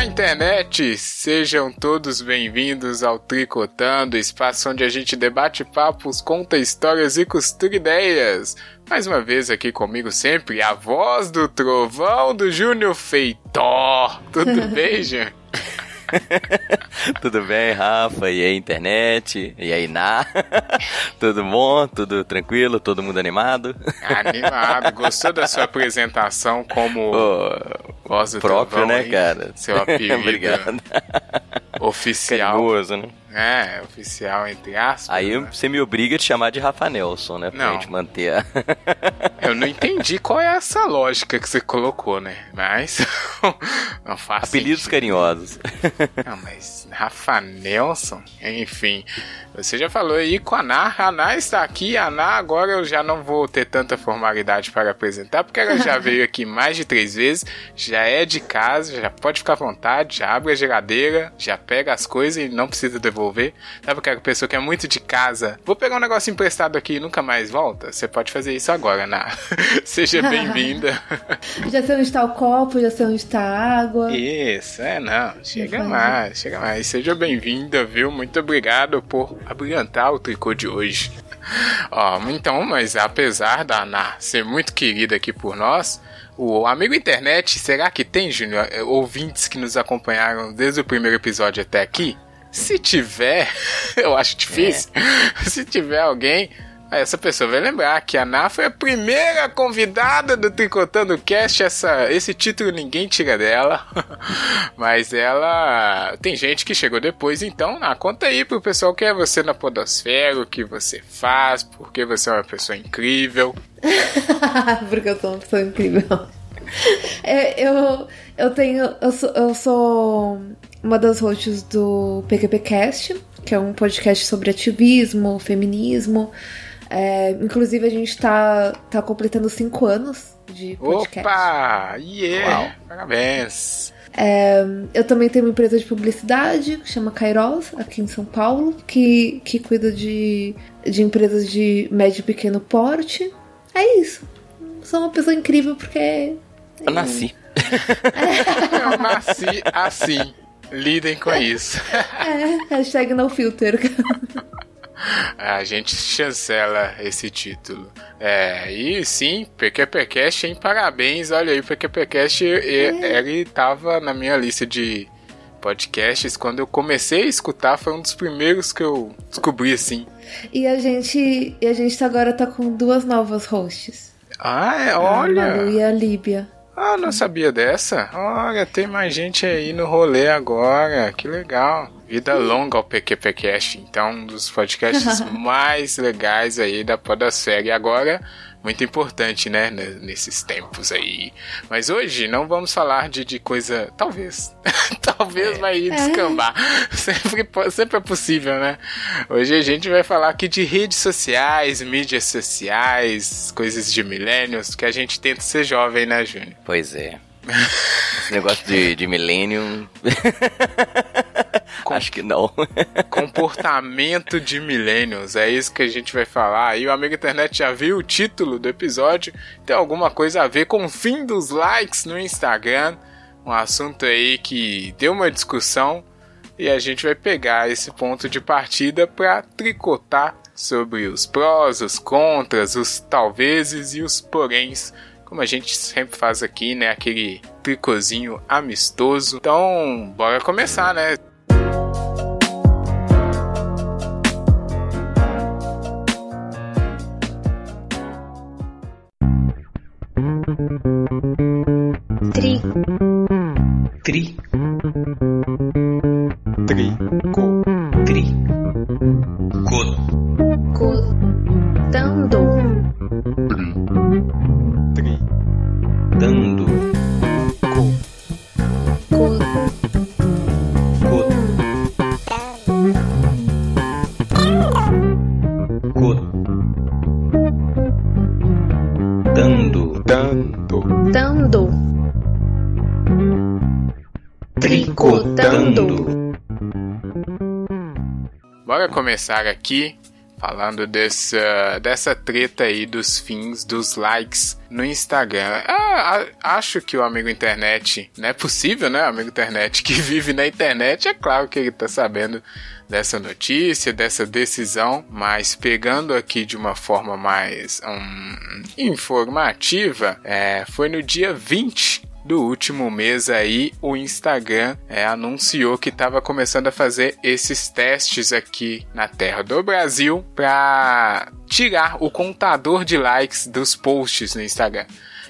Olá, internet! Sejam todos bem-vindos ao Tricotando, espaço onde a gente debate papos, conta histórias e costura ideias. Mais uma vez aqui comigo sempre, a voz do trovão do Júnior Feitor. Tudo bem, Júnior? Tudo bem, Rafa? E aí, internet? E aí, Ná? Tudo bom? Tudo tranquilo? Todo mundo animado? Animado. Gostou da sua apresentação como oh, voz do próprio, trovão, né, hein? cara? Seu apelido Obrigado. oficial. Carinhoso, né? É, oficial entre aspas. Aí né? você me obriga a te chamar de Rafa Nelson, né? Pra Não. gente manter a... Eu não entendi qual é essa lógica que você colocou, né? Mas não faz apelidos sentido. carinhosos. Não, mas Rafa Nelson, enfim. Você já falou aí com a Ana. A Ana está aqui. A Ana agora eu já não vou ter tanta formalidade para apresentar, porque ela já veio aqui mais de três vezes, já é de casa, já pode ficar à vontade, já abre a geladeira, já pega as coisas e não precisa devolver. Sabe aquela pessoa que é muito de casa? Vou pegar um negócio emprestado aqui e nunca mais volta? Você pode fazer isso agora, Ana. Seja bem-vinda. Já sei onde está o copo, já sei onde está a água. Isso, é, não. Chega mais, chega mais. Seja bem-vinda, viu? Muito obrigado por abrilhantar o tricô de hoje. Ó, então, mas apesar da Ana ser muito querida aqui por nós, o amigo internet, será que tem, Júnior, ouvintes que nos acompanharam desde o primeiro episódio até aqui? Se tiver, eu acho difícil. Se tiver alguém, essa pessoa vai lembrar que a Ana foi a primeira convidada do Tricotando Cast. Essa, esse título ninguém tira dela. Mas ela. Tem gente que chegou depois, então, Ná, conta aí pro pessoal quem é você na Podosfera, o que você faz, porque você é uma pessoa incrível. Porque eu sou uma pessoa incrível. É, eu, eu tenho. Eu sou, eu sou uma das hosts do PQPcast, que é um podcast sobre ativismo, feminismo. É, inclusive, a gente tá, tá completando cinco anos de podcast. Opa! Yeah! Uau. Parabéns! É, eu também tenho uma empresa de publicidade que chama Kairos, aqui em São Paulo, que, que cuida de, de empresas de médio e pequeno porte. É isso. Sou uma pessoa incrível porque. Eu nasci. Eu nasci assim. Lidem com isso. É, hashtag no filter. A gente chancela esse título. É, e sim, PQPcast, hein? Parabéns. Olha aí, o PQPcast, e- ele tava na minha lista de podcasts. Quando eu comecei a escutar, foi um dos primeiros que eu descobri, assim. E a gente. E a gente agora tá com duas novas hosts. Ah, é, A Malu olha! e a Líbia. Ah, não sabia dessa? Olha, tem mais gente aí no rolê agora. Que legal. Vida longa ao PQPcast. Então, um dos podcasts mais legais aí da Podosfera. E agora, muito importante, né? ne- Nesses tempos aí. Mas hoje não vamos falar de, de coisa. Talvez. Talvez vai ir descambar. Sempre, po- sempre é possível, né? Hoje a gente vai falar aqui de redes sociais, mídias sociais, coisas de millennials, que a gente tenta ser jovem, né, Júnior? Pois é. Esse negócio de, de Millennium. Acho que não. Comportamento de millennials, é isso que a gente vai falar. E o amigo internet já viu o título do episódio, tem alguma coisa a ver com o fim dos likes no Instagram, um assunto aí que deu uma discussão e a gente vai pegar esse ponto de partida para tricotar sobre os prós, os contras, os talvezes e os poréns, como a gente sempre faz aqui, né, aquele tricozinho amistoso. Então, bora começar, né? three começar aqui falando dessa, dessa treta aí dos fins dos likes no Instagram. Ah, acho que o amigo internet, não é possível, né? O amigo internet que vive na internet, é claro que ele tá sabendo dessa notícia, dessa decisão, mas pegando aqui de uma forma mais um, informativa, é, foi no dia 20 do último mês aí, o Instagram é, anunciou que estava começando a fazer esses testes aqui na terra do Brasil para tirar o contador de likes dos posts no Instagram.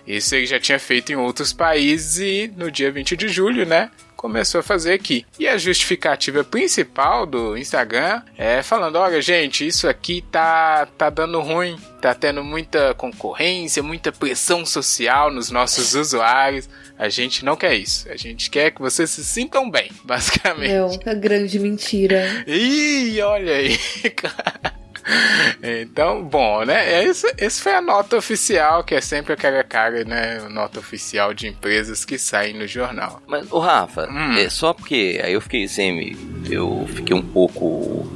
Isso ele já tinha feito em outros países e no dia 20 de julho, né? Começou a fazer aqui. E a justificativa principal do Instagram é falando: olha, gente, isso aqui tá, tá dando ruim, tá tendo muita concorrência, muita pressão social nos nossos usuários. A gente não quer isso. A gente quer que vocês se sintam bem, basicamente. Meu, a grande mentira. Ih, olha aí, cara. Então, bom, né? Essa, essa foi a nota oficial, que é sempre aquela cara, né? Nota oficial de empresas que saem no jornal. Mas, o Rafa, hum. é só porque aí eu fiquei assim, eu fiquei um pouco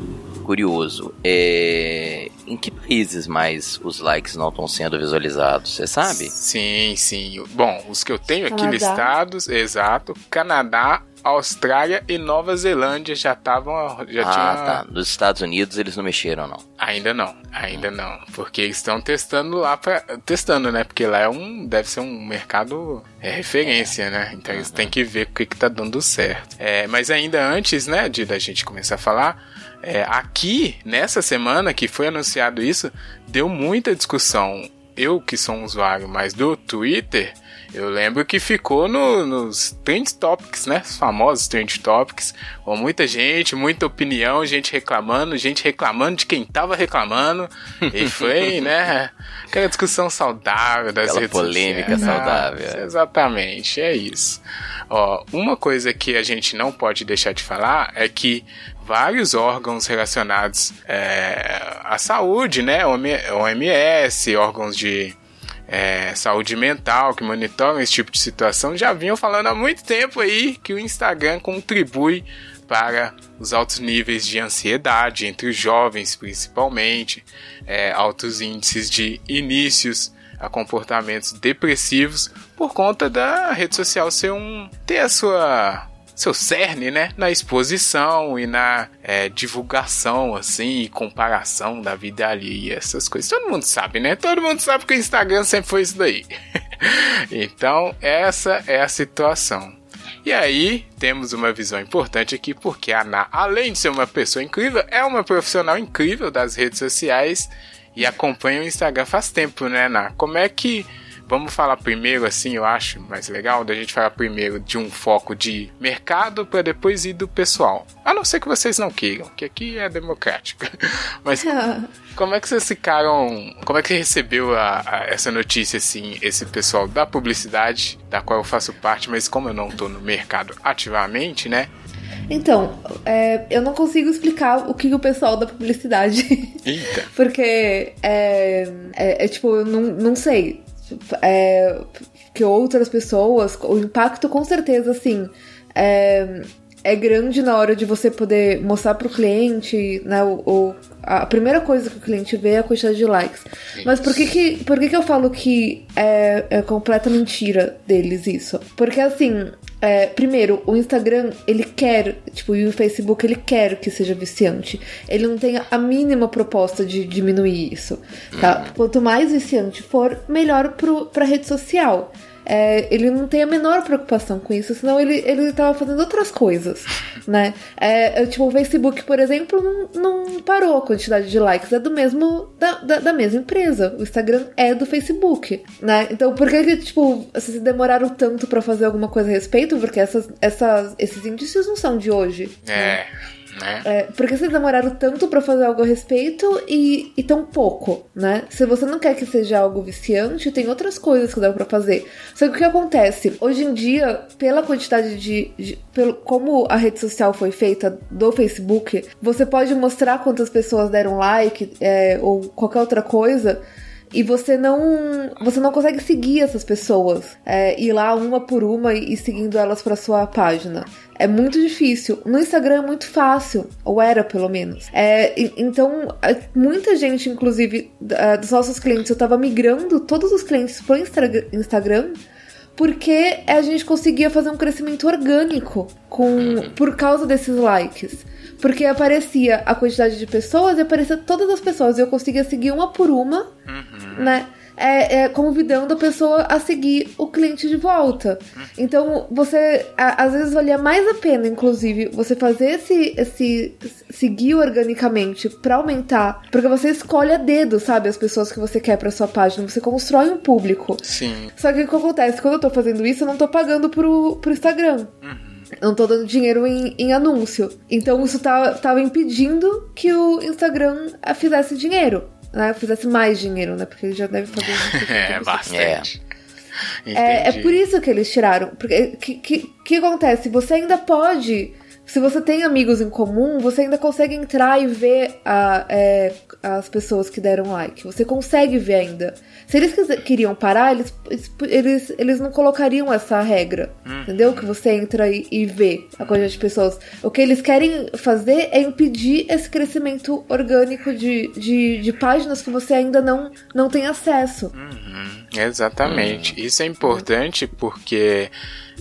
curioso. É, em que países mais os likes não estão sendo visualizados? Você sabe? Sim, sim. Bom, os que eu tenho aqui Canadá. listados, exato. Canadá, Austrália e Nova Zelândia já estavam. Já ah, tinha... tá. Nos Estados Unidos eles não mexeram, não. Ainda não, ainda hum. não. Porque eles estão testando lá pra. Testando, né? Porque lá é um. Deve ser um mercado é referência, é. né? Então eles têm que ver o que, que tá dando certo. É, mas ainda antes, né, de da gente começar a falar. É, aqui, nessa semana que foi anunciado isso, deu muita discussão. Eu, que sou um usuário mais do Twitter, eu lembro que ficou no, nos Trend Topics, né? Os famosos Trend Topics. Com muita gente, muita opinião, gente reclamando, gente reclamando de quem tava reclamando. E foi, né? Aquela discussão saudável das Aquela redes polêmica sociais. saudável. Exatamente, é isso. Ó, uma coisa que a gente não pode deixar de falar é que vários órgãos relacionados é, à saúde, né? OMS, órgãos de é, saúde mental, que monitoram esse tipo de situação, já vinham falando há muito tempo aí que o Instagram contribui para os altos níveis de ansiedade entre os jovens, principalmente, é, altos índices de inícios a comportamentos depressivos por conta da rede social ser um ter a sua seu cerne, né, na exposição e na é, divulgação, assim, e comparação da vida ali e essas coisas. Todo mundo sabe, né? Todo mundo sabe que o Instagram sempre foi isso daí. então, essa é a situação. E aí, temos uma visão importante aqui, porque a Ana, além de ser uma pessoa incrível, é uma profissional incrível das redes sociais e acompanha o Instagram faz tempo, né, Ana? Como é que Vamos falar primeiro, assim, eu acho mais legal, da gente falar primeiro de um foco de mercado para depois ir do pessoal. A não ser que vocês não queiram, que aqui é democrático. Mas como é que vocês ficaram. Como é que você recebeu a, a, essa notícia, assim, esse pessoal da publicidade, da qual eu faço parte, mas como eu não tô no mercado ativamente, né? Então, é, eu não consigo explicar o que o pessoal da publicidade. Eita. Porque é, é, é, tipo, eu não, não sei é, que outras pessoas, o impacto com certeza, assim, é, é grande na hora de você poder mostrar pro cliente, né, o, o, a primeira coisa que o cliente vê é a quantidade de likes. Mas por que que, por que, que eu falo que é, é completa mentira deles isso? Porque assim, é, primeiro, o Instagram, ele quer, tipo, e o Facebook, ele quer que seja viciante. Ele não tem a mínima proposta de diminuir isso, tá? Uhum. Quanto mais viciante for, melhor pro, pra rede social. É, ele não tem a menor preocupação com isso, senão ele, ele tava fazendo outras coisas, né? É, é, tipo, o Facebook, por exemplo, não, não parou a quantidade de likes, é do mesmo, da, da, da, mesma empresa. O Instagram é do Facebook, né? Então, por que, tipo, vocês demoraram tanto para fazer alguma coisa a respeito? Porque essas, essas, esses índices não são de hoje. É. Né? Né? É, por que vocês demoraram tanto para fazer algo a respeito e, e tão pouco, né? Se você não quer que seja algo viciante, tem outras coisas que dá para fazer. Só que o que acontece? Hoje em dia, pela quantidade de, de. pelo, como a rede social foi feita do Facebook, você pode mostrar quantas pessoas deram like é, ou qualquer outra coisa e você não você não consegue seguir essas pessoas, é, ir lá uma por uma e, e seguindo elas para sua página. É muito difícil. No Instagram é muito fácil, ou era pelo menos. É, então, muita gente, inclusive, dos nossos clientes, eu tava migrando todos os clientes pro Instagram porque a gente conseguia fazer um crescimento orgânico com uhum. por causa desses likes. Porque aparecia a quantidade de pessoas e aparecia todas as pessoas. E eu conseguia seguir uma por uma, uhum. né? É, é, convidando a pessoa a seguir o cliente de volta. Então, você a, às vezes valia mais a pena, inclusive, você fazer esse, esse seguir organicamente para aumentar, porque você escolhe a dedo, sabe, as pessoas que você quer para sua página, você constrói um público. Sim. Só que o que acontece? Quando eu tô fazendo isso, eu não tô pagando pro, pro Instagram. Uhum. Eu não tô dando dinheiro em, em anúncio. Então isso tá, tava impedindo que o Instagram fizesse dinheiro né, fizesse mais dinheiro, né? Porque ele já deve fazer muito É, bastante. É. É, é, por isso que eles tiraram. Porque que, que, que acontece? Você ainda pode se você tem amigos em comum, você ainda consegue entrar e ver a, é, as pessoas que deram like. Você consegue ver ainda. Se eles queriam parar, eles, eles, eles não colocariam essa regra. Hum. Entendeu? Que você entra e, e vê a quantidade de pessoas. O que eles querem fazer é impedir esse crescimento orgânico de, de, de páginas que você ainda não, não tem acesso. Uhum. Exatamente. Isso é importante porque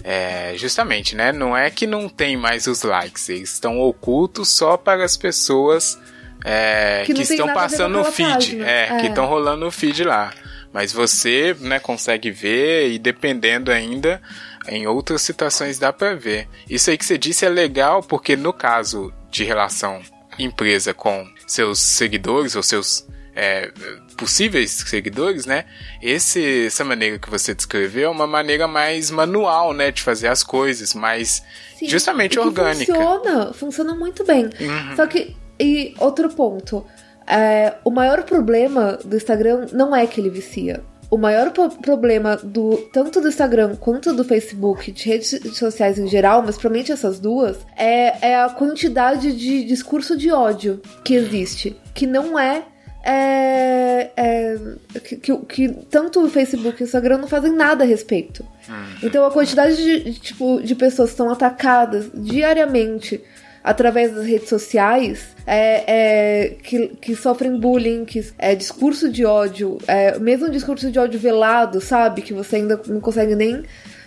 é, justamente, né? Não é que não tem mais os likes, eles estão ocultos só para as pessoas é, que, que estão passando no feed, é, é, que estão rolando no feed lá. Mas você, né, consegue ver e dependendo ainda, em outras situações dá para ver. Isso aí que você disse é legal porque no caso de relação empresa com seus seguidores ou seus é, possíveis seguidores, né? Esse, essa maneira que você descreveu é uma maneira mais manual, né, de fazer as coisas, mais Sim, justamente orgânica. Funciona, funciona muito bem. Uhum. Só que e outro ponto, é, o maior problema do Instagram não é que ele vicia. O maior problema do tanto do Instagram quanto do Facebook, de redes sociais em geral, mas principalmente essas duas, é, é a quantidade de discurso de ódio que existe, que não é é, é, que, que, que, tanto o Facebook e o Instagram não fazem nada a respeito. Uhum. Então a quantidade de, de, tipo, de pessoas que são atacadas diariamente através das redes sociais é, é, que, que sofrem bullying, que é discurso de ódio, é, mesmo discurso de ódio velado, sabe? Que você ainda não consegue nem.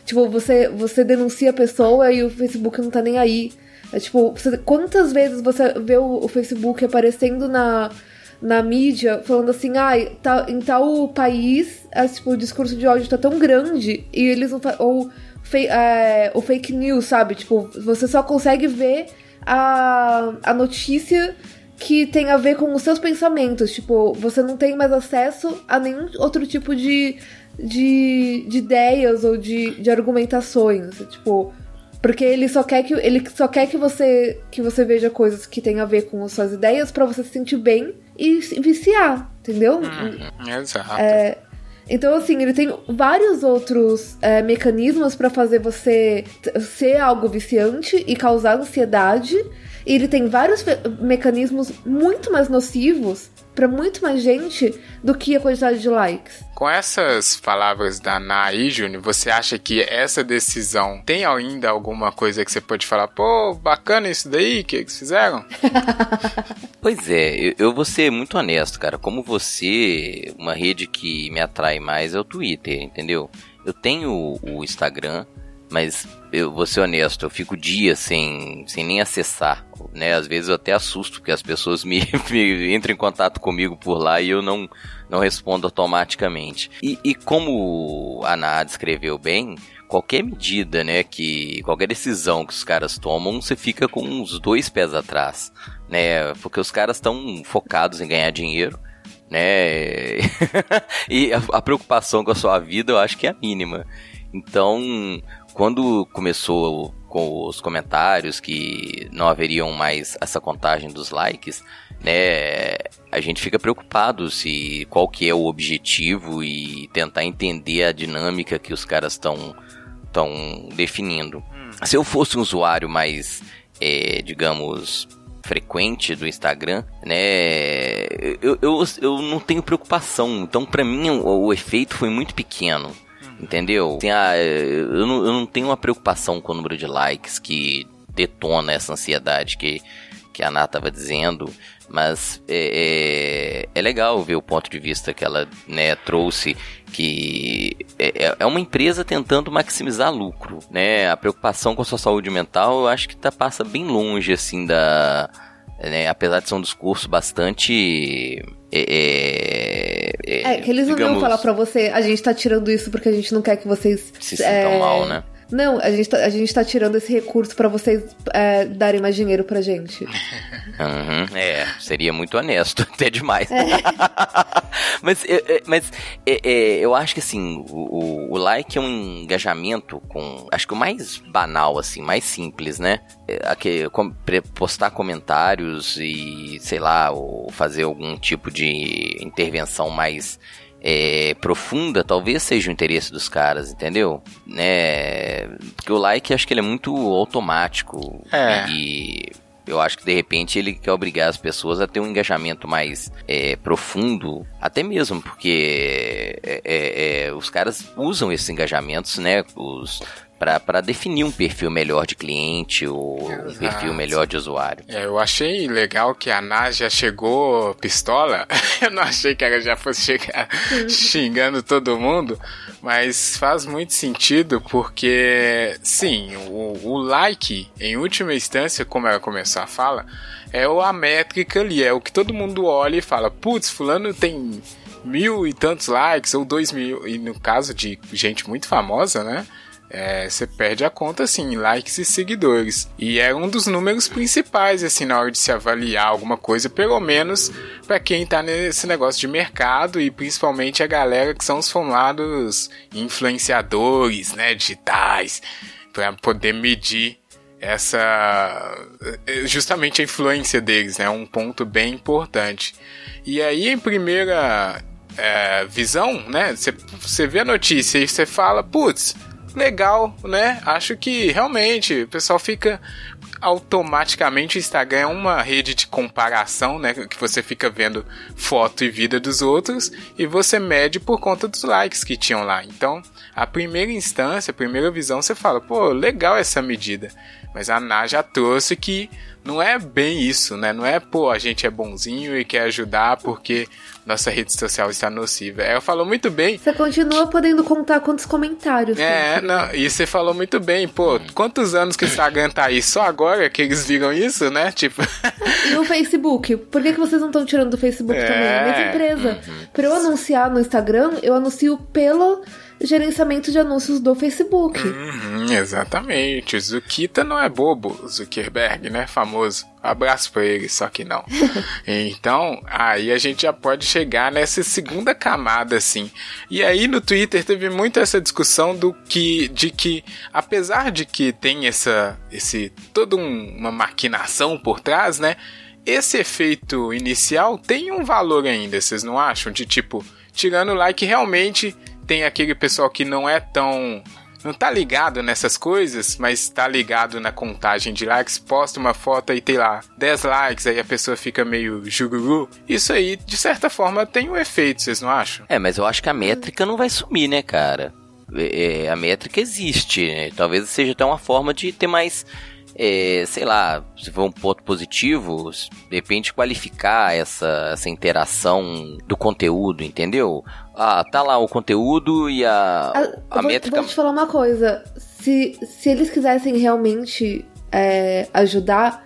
Tipo, você, você denuncia a pessoa e o Facebook não tá nem aí. É tipo, você, quantas vezes você vê o, o Facebook aparecendo na na mídia falando assim, ai, ah, tá, em tal país, é, tipo, o discurso de ódio tá tão grande e eles não ou é, o fake news, sabe? Tipo, você só consegue ver a, a notícia que tem a ver com os seus pensamentos. Tipo, você não tem mais acesso a nenhum outro tipo de, de, de ideias ou de, de argumentações. Tipo, porque ele só quer que ele só quer que você que você veja coisas que tem a ver com as suas ideias para você se sentir bem e viciar, entendeu? Hum, exato. É, então, assim, ele tem vários outros é, mecanismos para fazer você ser algo viciante e causar ansiedade. E ele tem vários mecanismos muito mais nocivos para muito mais gente do que a quantidade de likes. Com essas palavras da Nai Júnior, você acha que essa decisão tem ainda alguma coisa que você pode falar? Pô, bacana isso daí que eles fizeram? pois é, eu, vou ser muito honesto, cara. Como você, uma rede que me atrai mais é o Twitter, entendeu? Eu tenho o Instagram, mas eu vou ser honesto, eu fico dias sem, sem nem acessar, né? Às vezes eu até assusto porque as pessoas me, me entram em contato comigo por lá e eu não, não respondo automaticamente. E, e como a Ana descreveu bem, qualquer medida, né, que qualquer decisão que os caras tomam, você fica com uns dois pés atrás, né? Porque os caras estão focados em ganhar dinheiro né? e a, a, preocupação com a sua vida eu acho que é a mínima. Então, quando começou com os comentários que não haveriam mais essa contagem dos likes, né, a gente fica preocupado se qual que é o objetivo e tentar entender a dinâmica que os caras estão estão definindo. Hum. Se eu fosse um usuário mais, é, digamos, frequente do Instagram, né? Eu, eu, eu não tenho preocupação. Então, para mim, o, o efeito foi muito pequeno. Entendeu? Assim, ah, eu, não, eu não tenho uma preocupação com o número de likes que detona essa ansiedade que, que a Ana estava dizendo. Mas é, é, é, legal ver o ponto de vista que ela né, trouxe, que é, é, é uma empresa tentando maximizar lucro, né? A preocupação com a sua saúde mental, eu acho que tá, passa bem longe, assim, da... Né, apesar de ser um discurso bastante... É, é, é que eles não digamos, vão falar pra você, a gente tá tirando isso porque a gente não quer que vocês... Se sintam mal, né? Não, a gente tá, a gente tá tirando esse recurso para vocês é, darem mais dinheiro pra gente. Uhum, é, seria muito honesto, até demais. É. mas mas é, é, eu acho que assim, o, o, like é um engajamento com. Acho que o mais banal, assim, mais simples, né? É, aqui, com, postar comentários e, sei lá, ou fazer algum tipo de intervenção mais é, profunda, talvez seja o interesse dos caras, entendeu? Né? Porque o like acho que ele é muito automático é. e eu acho que de repente ele quer obrigar as pessoas a ter um engajamento mais é, profundo, até mesmo porque é, é, é os caras usam esses engajamentos, né? Os para definir um perfil melhor de cliente ou Exato. um perfil melhor de usuário. É, eu achei legal que a Nas já chegou pistola. eu não achei que ela já fosse chegar xingando todo mundo, mas faz muito sentido porque, sim, o, o like, em última instância, como ela começou a fala, é a métrica ali, é o que todo mundo olha e fala, putz, fulano tem mil e tantos likes, ou dois mil, e no caso de gente muito famosa, né? É, você perde a conta assim, likes e seguidores. E é um dos números principais assim na hora de se avaliar alguma coisa, pelo menos para quem está nesse negócio de mercado e principalmente a galera que são os formados influenciadores, né, digitais, para poder medir essa justamente a influência deles, né, um ponto bem importante. E aí em primeira é, visão, né, você vê a notícia e você fala, putz, legal, né? Acho que realmente o pessoal fica automaticamente o Instagram é uma rede de comparação, né? Que você fica vendo foto e vida dos outros e você mede por conta dos likes que tinham lá. Então, a primeira instância, a primeira visão, você fala, pô, legal essa medida. Mas a Ná já trouxe que não é bem isso, né? Não é, pô, a gente é bonzinho e quer ajudar porque nossa rede social está nociva. Ela falou muito bem. Você continua podendo contar quantos comentários. É, não, e você falou muito bem, pô, quantos anos que o Instagram tá aí? Só agora que eles viram isso, né? Tipo. E o Facebook? Por que, que vocês não estão tirando do Facebook é... também? Mesma empresa. Uhum. Pra eu anunciar no Instagram, eu anuncio pelo gerenciamento de anúncios do Facebook. Uhum, exatamente. Zukita não é bobo, Zuckerberg, né? Famoso. Abraço pra ele, só que não. então, aí a gente já pode chegar nessa segunda camada, assim. E aí no Twitter teve muito essa discussão do que, de que, apesar de que tem essa, esse, toda um, uma maquinação por trás, né? Esse efeito inicial tem um valor ainda, vocês não acham? De tipo, tirando o like, realmente tem aquele pessoal que não é tão não tá ligado nessas coisas, mas tá ligado na contagem de likes, posta uma foto e tem lá 10 likes, aí a pessoa fica meio jururu. Isso aí, de certa forma, tem um efeito, vocês não acham? É, mas eu acho que a métrica não vai sumir, né, cara? É, é a métrica existe, né? Talvez seja até uma forma de ter mais é, sei lá, se for um ponto positivo, de repente qualificar essa, essa interação do conteúdo, entendeu? Ah, tá lá o conteúdo e a, a, a vou, métrica. Vou te falar uma coisa. Se, se eles quisessem realmente é, ajudar,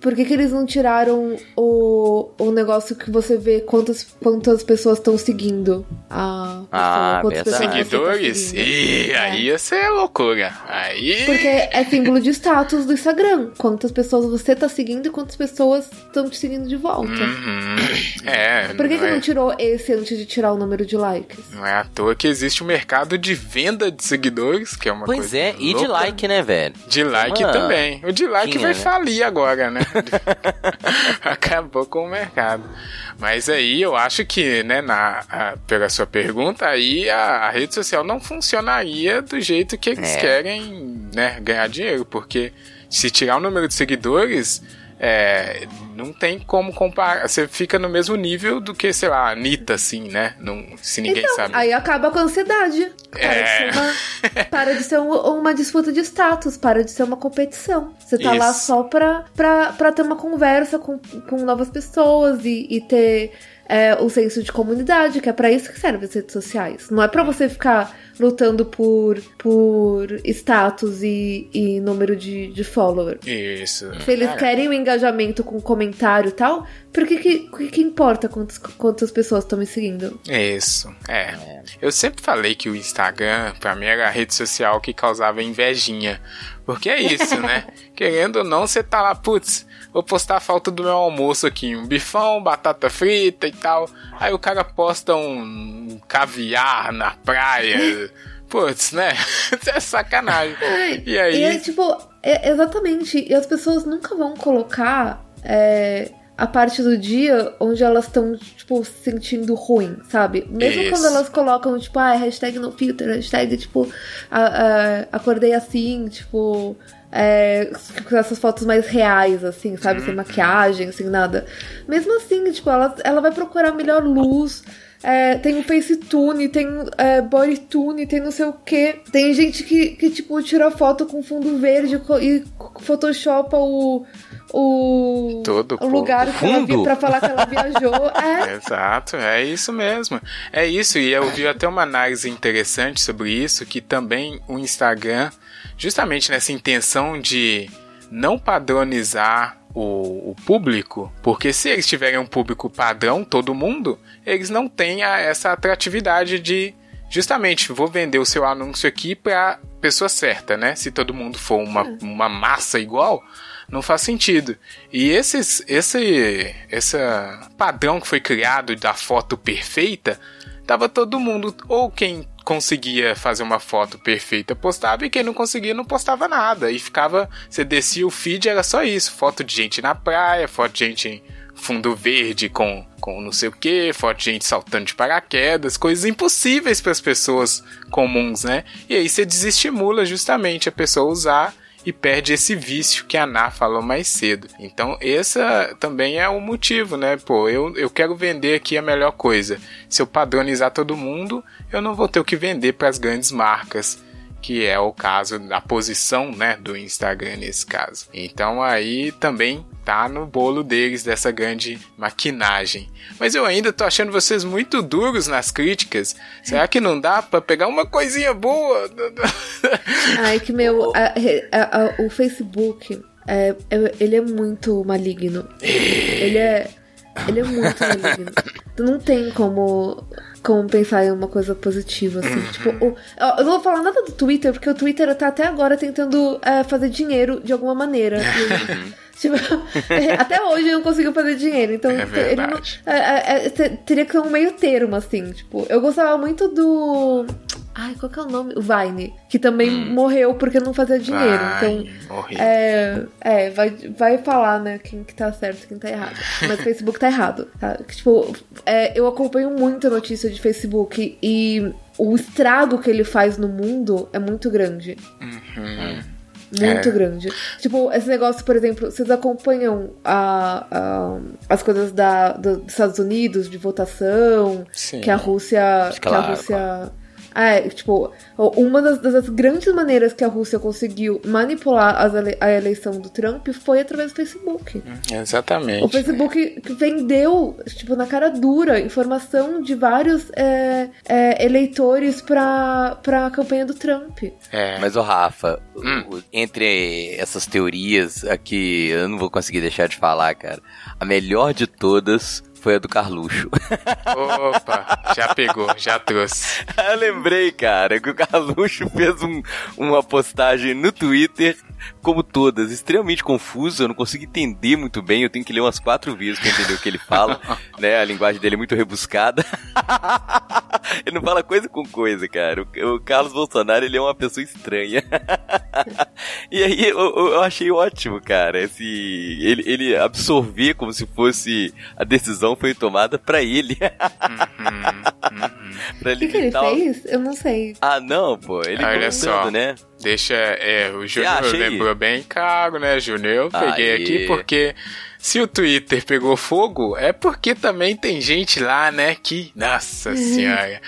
por que, que eles não tiraram o, o negócio que você vê quantas, quantas pessoas estão seguindo a ah, quantas seguidores? Tá e é. aí ia ser loucura. Aí... Porque é símbolo de status do Instagram. Quantas pessoas você tá seguindo e quantas pessoas estão te seguindo de volta. Uhum. É. Por que não, que é... não tirou esse antes de tirar o número de likes? Não é à toa que existe o um mercado de venda de seguidores, que é uma pois coisa. Pois é, louca. e de like, né, velho? De like uma... também. O de like Tinha, vai né? falir agora, né? Acabou com o mercado. Mas aí eu acho que, né, na, a, pela sua pergunta, aí a, a, rede social não funcionaria do jeito que eles é. querem, né, ganhar dinheiro, porque se tirar o número de seguidores, é, não tem como comparar. Você fica no mesmo nível do que, sei lá, Anitta, assim, né? Não, se ninguém então, sabe. aí acaba com a ansiedade. Para, É. de ser uma, para de ser um- uma disputa de status, para de ser uma competição. Você tá lá Isso. só pra, pra, pra ter uma conversa com, com novas pessoas e, e ter é, o senso de comunidade, que é pra isso que servem as redes sociais. Não é pra você ficar lutando por, por status e, e número de, de followers. Isso. Se eles Cara, querem o engajamento com comentário e tal, por que que, que, importa quantas, quantas pessoas estão me seguindo? Isso, é. Eu sempre falei que o Instagram, pra mim, era a rede social que causava invejinha. Porque é isso, né? Querendo ou não, você tá lá, putz, vou postar a falta do meu almoço aqui, um bifão, batata frita e tal. Aí o cara posta um caviar na praia. Putz, né? Isso é sacanagem. E aí. E é tipo, é- exatamente. E as pessoas nunca vão colocar é, a parte do dia onde elas estão, tipo, se sentindo ruim, sabe? Mesmo Isso. quando elas colocam, tipo, ah, hashtag no filter, hashtag, tipo, a- a- acordei assim, tipo. É, com essas fotos mais reais, assim, sabe? Uhum. Sem maquiagem, sem nada. Mesmo assim, tipo, ela, ela vai procurar melhor luz. É, tem o Facetune, tem é, Bodytune, tem não sei o que. Tem gente que, que, tipo, tira foto com fundo verde e photoshopa o. O, Todo, o lugar que ela Fundo? vi, pra falar que ela viajou. É, Exato, é isso mesmo. É isso, e eu vi até uma análise interessante sobre isso, que também o Instagram, justamente nessa intenção de não padronizar o, o público, porque se eles tiverem um público padrão, todo mundo, eles não têm a- essa atratividade de justamente vou vender o seu anúncio aqui para pessoa certa, né? Se todo mundo for uma, uma massa igual, não faz sentido. E esses, esse, esse padrão que foi criado da foto perfeita, tava todo mundo, ou quem conseguia fazer uma foto perfeita postava, e quem não conseguia não postava nada. E ficava, você descia o feed, era só isso: foto de gente na praia, foto de gente em fundo verde com, com não sei o que, foto de gente saltando de paraquedas, coisas impossíveis para as pessoas comuns, né? E aí você desestimula justamente a pessoa usar e perde esse vício que a Ná falou mais cedo. Então, essa também é o motivo, né? Pô, eu, eu quero vender aqui a melhor coisa. Se eu padronizar todo mundo, eu não vou ter o que vender para as grandes marcas, que é o caso da posição, né, do Instagram nesse caso. Então, aí também tá no bolo deles dessa grande maquinagem. Mas eu ainda tô achando vocês muito duros nas críticas. Será que não dá para pegar uma coisinha boa? ai, que meu. a- a- a- o Facebook, é, é- ele é muito maligno. Ele é. Ele é muito maligno. Não tem como, como pensar em uma coisa positiva, assim. Tipo, o- eu não vou falar nada do Twitter, porque o Twitter tá até agora tentando é, fazer dinheiro de alguma maneira. E, tipo, até hoje não conseguiu fazer dinheiro. Então, É ele não, é, é, é, te- teria que ser um meio termo, assim. Tipo, eu gostava muito do. Ai, qual que é o nome? O Vine. Que também morreu porque não fazia dinheiro. então. Ai, horrível. É, é vai, vai falar, né, quem que tá certo e quem tá errado. Mas o Facebook tá errado. Tá? Tipo, é, eu acompanho muito a notícia de Facebook e o estrago que ele faz no mundo é muito grande. Muito É. grande. Tipo, esse negócio, por exemplo, vocês acompanham a, a- as coisas da, do- dos Estados Unidos de votação, Sim. que a Rússia. Que a Claro, Rússia. É, tipo, uma das, das grandes maneiras que a Rússia conseguiu manipular as ele- a eleição do Trump foi através do Facebook. Exatamente. O Facebook que vendeu, tipo, na cara dura, informação de vários é, é, eleitores pra, pra campanha do Trump. É. Mas, o Rafa, Hum. o- entre essas teorias aqui, eu não vou conseguir deixar de falar, cara. A melhor de todas foi a do Carluxo. Opa, já pegou, já trouxe. eu lembrei, cara, que o Carluxo fez um- uma postagem no Twitter, como todas, extremamente confusa, eu não consigo entender muito bem, eu tenho que ler umas quatro vezes pra entender o que ele fala, né? A linguagem dele é muito rebuscada. ele não fala coisa com coisa, cara. O, o Carlos Bolsonaro, ele é uma pessoa estranha. e aí eu, eu- eu achei ótimo, cara, esse ele, ele absorver como se fosse a decisão foi tomada pra ele. Uhum, uhum. pra O que, que ele fez? Eu não sei. ah, não, pô, ele Olha só. né? Deixa. É, o Júnior aí? lembrou bem caro, né, Júnior? Eu peguei Aí. aqui porque se o Twitter pegou fogo, é porque também tem gente lá, né, que. Nossa senhora.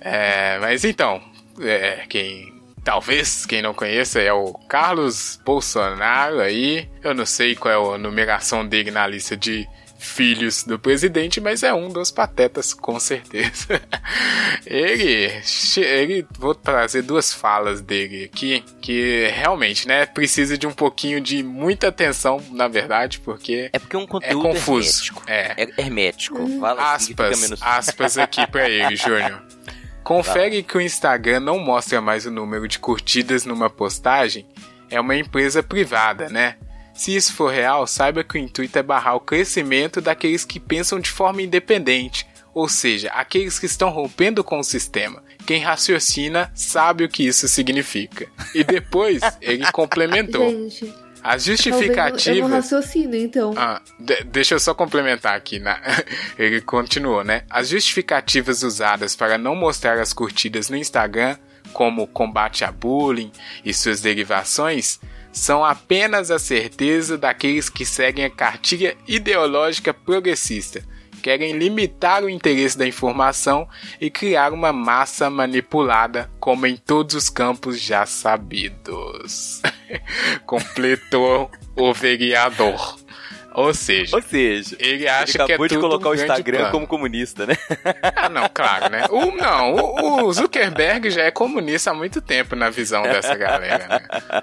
É, mas então, é, quem. Talvez quem não conheça é o Carlos Bolsonaro aí. Eu não sei qual é a numeração dele na lista de filhos do presidente, mas é um dos patetas, com certeza. ele, ele, vou trazer duas falas dele aqui, que realmente, né, precisa de um pouquinho de muita atenção, na verdade, porque É porque é um é conteúdo confuso. hermético. É. É hermético. Fala assim Aspas, menos... aspas aqui pra ele, Júnior. Confere que o Instagram não mostra mais o número de curtidas numa postagem. É uma empresa privada, né? Se isso for real, saiba que o intuito é barrar o crescimento daqueles que pensam de forma independente, ou seja, aqueles que estão rompendo com o sistema. Quem raciocina sabe o que isso significa. E depois ele complementou. Gente, As talvez eu não justificativas. raciocínio, então. Ah, de- deixa eu só complementar aqui. Na... Ele continuou, né? As justificativas usadas para não mostrar as curtidas no Instagram, como combate a bullying e suas derivações, são apenas a certeza daqueles que seguem a cartilha ideológica progressista. Querem limitar o interesse da informação e criar uma massa manipulada, como em todos os campos já sabidos. Completou o vereador. Ou seja, Ou seja, ele ele acha que é acabou de tudo colocar um o Instagram plano. como comunista, né? Ah, não, claro, né? O, não, o, o Zuckerberg já é comunista há muito tempo na visão dessa galera, né?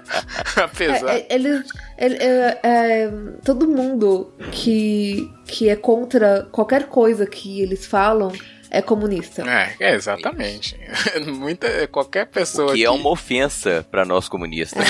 Apesar. É, é, eles, ele- é, é, todo mundo que, que é contra qualquer coisa que eles falam é comunista. É, é, exatamente. Muita, qualquer pessoa Que é uma ofensa pra nós comunistas.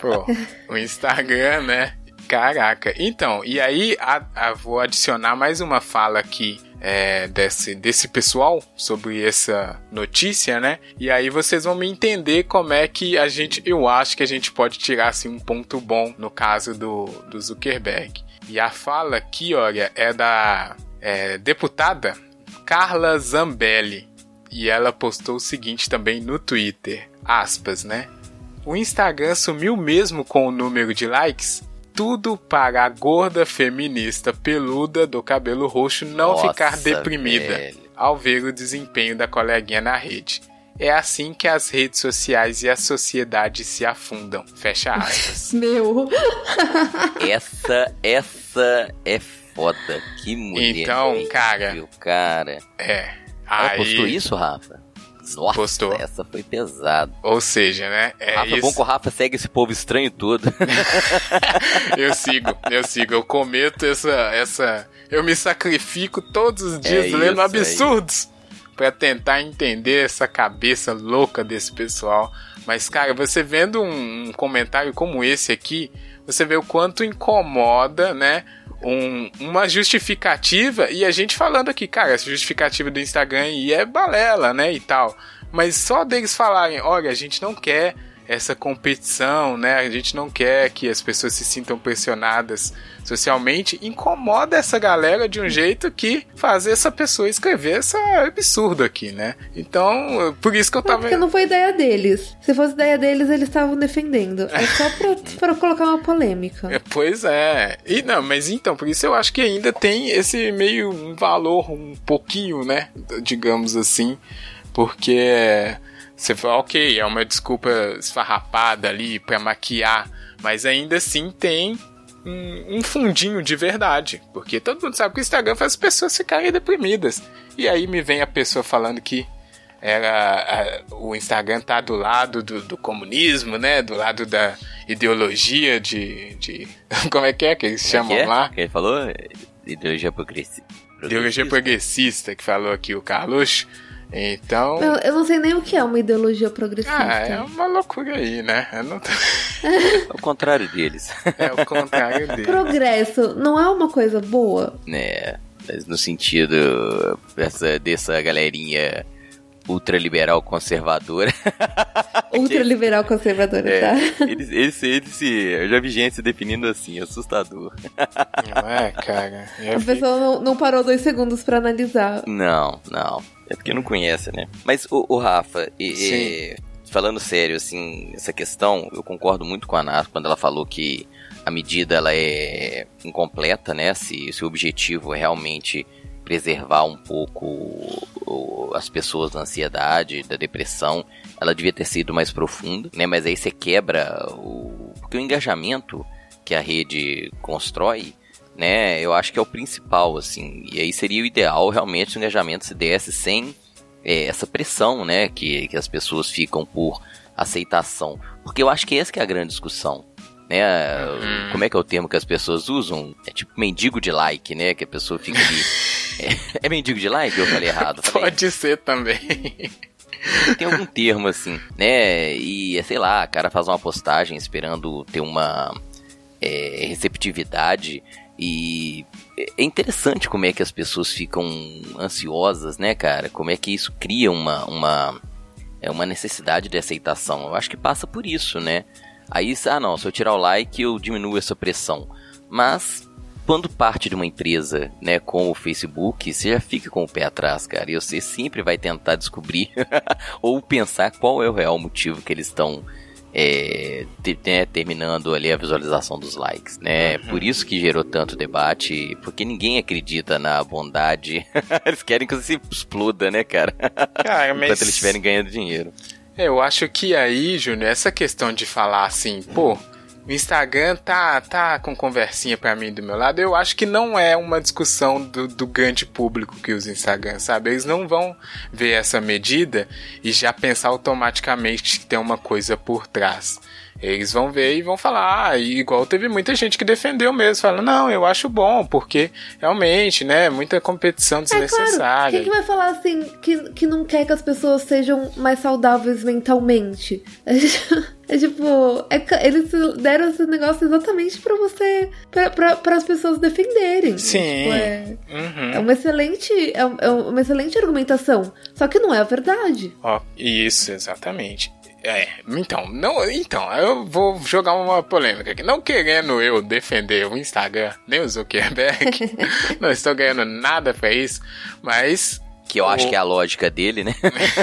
Pô, o Instagram, né? Caraca. Então, e aí a, a- vou adicionar mais uma fala aqui é, desse, desse pessoal sobre essa notícia, né? E aí vocês vão me entender como é que a gente, eu acho que a gente pode tirar assim, um ponto bom no caso do, do Zuckerberg. E a fala aqui, olha, é da é, deputada Carla Zambelli. E ela postou o seguinte também no Twitter, aspas, né? O Instagram sumiu mesmo com o número de likes? Tudo para a gorda feminista peluda do cabelo roxo não Nossa, ficar deprimida velho. ao ver o desempenho da coleguinha na rede. É assim que as redes sociais e a sociedade se afundam. Fecha aspas. Meu. Essa, essa é foda. Que mulher. Então, incrível, cara. cara. É. Ela Aí, postou isso, Rafa? Nossa, Postou. essa foi pesada. Ou seja, né? É Rafa, é isso. bom que o Rafa segue esse povo estranho todo. Eu sigo, eu sigo, eu cometo essa, essa, eu me sacrifico todos os dias É lendo isso, absurdos pra tentar entender essa cabeça louca desse pessoal. Mas cara, você vendo um comentário como esse aqui, você vê o quanto incomoda, né? Um- uma justificativa e a gente falando aqui, cara, essa justificativa do Instagram aí é balela, né, e tal. Mas só deles falarem, olha, a gente não quer essa competição, né? A gente não quer que as pessoas se sintam pressionadas socialmente. Incomoda essa galera de um jeito que fazer essa pessoa escrever esse absurdo aqui, né? Então, por isso que eu tava. porque não foi ideia deles. Se fosse ideia deles, eles estavam defendendo. É só pra, pra colocar uma polêmica. É, Pois é. E não, mas então, por isso eu acho que ainda tem esse meio valor um pouquinho, né? Digamos assim. Porque você fala, ok, é uma desculpa esfarrapada ali pra maquiar, mas ainda assim tem um, um fundinho de verdade. Porque todo mundo sabe que o Instagram faz as pessoas ficarem deprimidas. E aí me vem a pessoa falando que era a- o Instagram tá do lado do, do comunismo, né? Do lado da ideologia de, de como é que é que eles chamam que é? lá? Que ele falou? Ideologia progressi- Ideologia progressista. progressista que falou aqui o Carlos. Então, Eu, eu não sei nem o que é uma ideologia progressista. ah, é uma loucura aí, né? Eu não tô- É o contrário deles. É o contrário dele. Progresso não é uma coisa boa? né? Mas no sentido dessa, dessa galerinha ultraliberal conservadora. Ultraliberal conservadora, É, tá? eles, eles, eles se. Eu já vi gente se definindo assim, assustador. Não é, cara? É A pessoa não, não parou dois segundos pra analisar. Não, não. É porque não conhece, né? Mas o, o Rafa, e- e- falando sério, assim, essa questão, eu concordo muito com a Nath quando ela falou que a medida ela é incompleta, né? Se, se o objetivo é realmente preservar um pouco as pessoas da ansiedade, da depressão, ela devia ter sido mais profunda, né? Mas aí você quebra o porque o engajamento que a rede constrói, né? Eu acho que é o principal, assim. E aí seria o ideal realmente se o engajamento se desse sem é, essa pressão, né? Que, que as pessoas ficam por aceitação, porque eu acho que essa que é a grande discussão né? Uhum. Como é que é o termo que as pessoas usam? É tipo mendigo de like, né? Que a pessoa fica ali. é, é mendigo de like? Eu falei errado. Falei. Pode ser também. Tem algum termo assim, né? E sei lá, o cara faz uma postagem esperando ter uma é, receptividade e é interessante como é que as pessoas ficam ansiosas, né, cara? Como é que isso cria uma, uma, é uma necessidade de aceitação. Eu acho que passa por isso, né? Aí, ah não, se eu tirar o like eu diminuo essa pressão. Mas quando parte de uma empresa, né, como o Facebook, você já fica com o pé atrás, cara. E você sempre vai tentar descobrir ou pensar qual é o real motivo que eles estão é, né, terminando ali a visualização dos likes, né? Uhum. Por isso que gerou tanto debate, porque ninguém acredita na bondade. eles querem que você exploda, né, cara? cara mas... Enquanto eles estiverem ganhando dinheiro. Eu acho que aí, Júnior, essa questão de falar assim, pô, o Instagram tá, tá com conversinha para mim do meu lado, eu acho que não é uma discussão do, do grande público que usa Instagram, sabe? Eles não vão ver essa medida e já pensar automaticamente que tem uma coisa por trás. Eles vão ver e vão falar, ah, igual teve muita gente que defendeu mesmo, falando, não, eu acho bom, porque realmente, né, muita competição desnecessária. É claro. Quem que vai falar assim que, que não quer que as pessoas sejam mais saudáveis mentalmente? É tipo, é, eles deram esse negócio exatamente para você, para as pessoas defenderem. Sim. Tipo, é, uhum. é uma excelente, é, é, uma excelente argumentação. Só que não é a verdade. Ó, isso, exatamente. É, então, não, então, eu vou jogar uma polêmica aqui. Não querendo eu defender o Instagram, nem o Zuckerberg, não estou ganhando nada pra isso, mas. Que eu o... acho que é a lógica dele, né?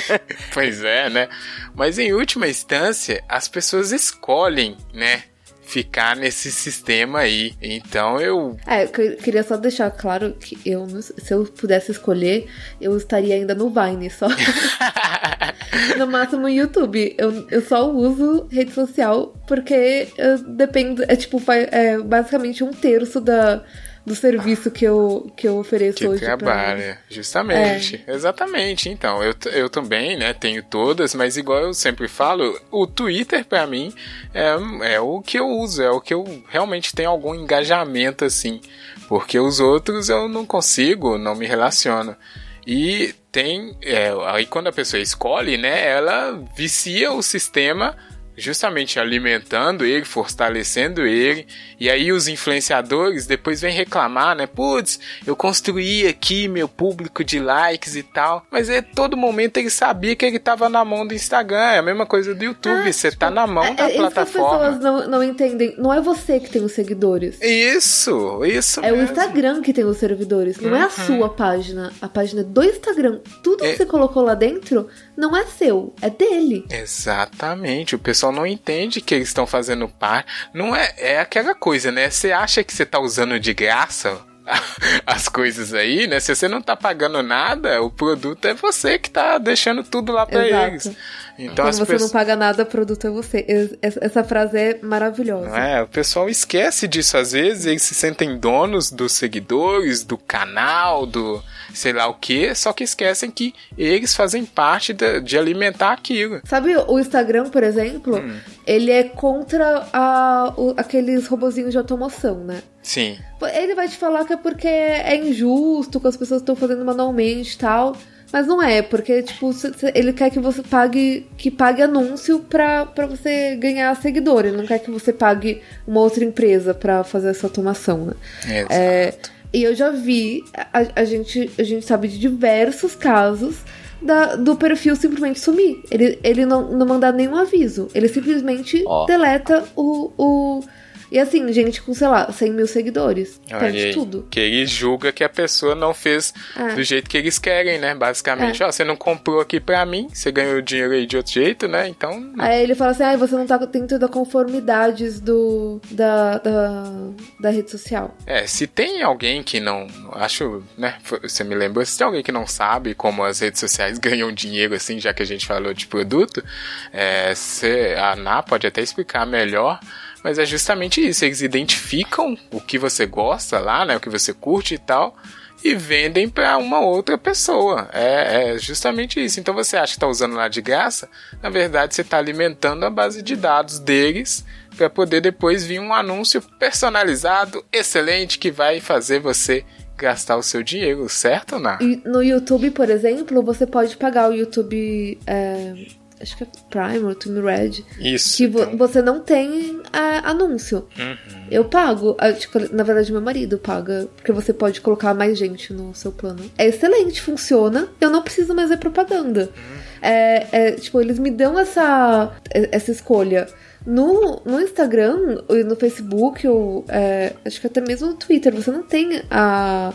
pois é, né? Mas em última instância, as pessoas escolhem, né? ficar nesse sistema aí. Então eu. É, eu queria só deixar claro que eu, se eu pudesse escolher, eu estaria ainda no Vine só. no máximo YouTube. Eu, eu só uso rede social porque eu dependo. É tipo, é basicamente um terço da do serviço que eu, que eu ofereço que hoje. trabalha, justamente. É. Exatamente. Então, eu, eu também, né, tenho todas, mas igual eu sempre falo, o Twitter para mim é, é o que eu uso, é o que eu realmente tenho algum engajamento assim, porque os outros eu não consigo, não me relaciono. E tem, é, aí quando a pessoa escolhe, né, ela vicia o sistema justamente alimentando ele, fortalecendo ele, e aí os influenciadores depois vêm reclamar, né? Putz, eu construí aqui meu público de likes e tal, mas é todo momento ele sabia que ele estava na mão do Instagram, é a mesma coisa do YouTube, ah, você tipo, tá na mão é, da é plataforma. As pessoas não, não entendem, não é você que tem os seguidores. Isso, isso É mesmo. o Instagram que tem os servidores, não uhum. é a uhum. sua página, a página do Instagram. Tudo é... que você colocou lá dentro não é seu, é dele. Exatamente, o pessoal não entende que eles estão fazendo par. Não é, é aquela coisa, né? Você acha que você tá usando de graça as coisas aí, né? Se você não tá pagando nada, o produto é você que tá deixando tudo lá para eles. Então, Quando você pessoas... não paga nada, o produto é você. Essa frase é maravilhosa. É, o pessoal esquece disso às vezes, eles se sentem donos dos seguidores, do canal, do sei lá o que, só que esquecem que eles fazem parte de, de alimentar aquilo. Sabe o Instagram, por exemplo? Hum. Ele é contra a, o, aqueles robozinhos de automoção, né? Sim. Ele vai te falar que é porque é injusto, que as pessoas estão fazendo manualmente e tal. Mas não é, porque, tipo, ele quer que você pague que pague anúncio pra, pra você ganhar seguidor. Ele não quer que você pague uma outra empresa pra fazer essa automação, né? Exato. É, e eu já vi, a, a, gente, a gente sabe de diversos casos da, do perfil simplesmente sumir. Ele, ele não, não mandar nenhum aviso. Ele simplesmente oh. deleta o, o E assim, gente com, sei lá, 100 mil seguidores. Perde tudo. Que ele julga que a pessoa não fez É. do jeito que eles querem, né? Basicamente, ó, você não comprou aqui pra mim, você ganhou dinheiro aí de outro jeito, né? Então, Aí ele fala assim, ai, você não tá dentro da conformidades do, da, da, da rede social. É, se tem alguém que não. Acho, né? Você me lembrou, se tem alguém que não sabe como as redes sociais ganham dinheiro, assim, já que a gente falou de produto, é, cê- a Ana pode até explicar melhor. Mas é justamente isso, eles identificam o que você gosta lá, né? O que você curte e tal. E vendem para uma outra pessoa. É, é justamente isso. Então você acha que está usando lá de graça? Na verdade, você está alimentando a base de dados deles para poder depois vir um anúncio personalizado, excelente, que vai fazer você gastar o seu dinheiro, certo, Ná? E no YouTube, por exemplo, você pode pagar o YouTube. é, acho que é Prime ou YouTube Red. Isso. Que vo- então, você não tem é, anúncio. Eu pago. ah, tipo, na verdade, meu marido paga. Porque você pode colocar mais gente no seu plano. É excelente, funciona. Eu não preciso mais ver propaganda. É, é, tipo, eles me dão essa, essa escolha. No, no Instagram, ou no Facebook, ou é, acho que até mesmo no Twitter, você não tem a,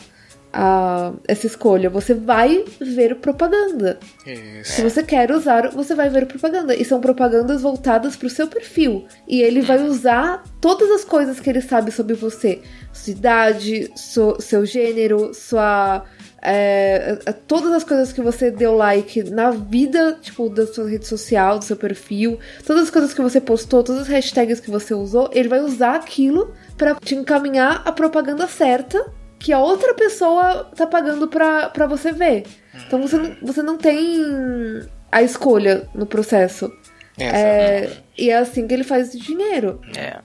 a, essa escolha. Você vai ver propaganda. Isso. Se você quer usar, você vai ver propaganda. E são propagandas voltadas pro seu perfil. E ele vai usar todas as coisas que ele sabe sobre você: sua idade, so- seu gênero, sua. é, todas as coisas que você deu like na vida, tipo, da sua rede social, do seu perfil, todas as coisas que você postou, todas as hashtags que você usou, ele vai usar aquilo pra te encaminhar a propaganda certa que a outra pessoa tá pagando pra, pra você ver. Então você não, você não tem a escolha no processo. É, e é assim que ele faz o dinheiro. É.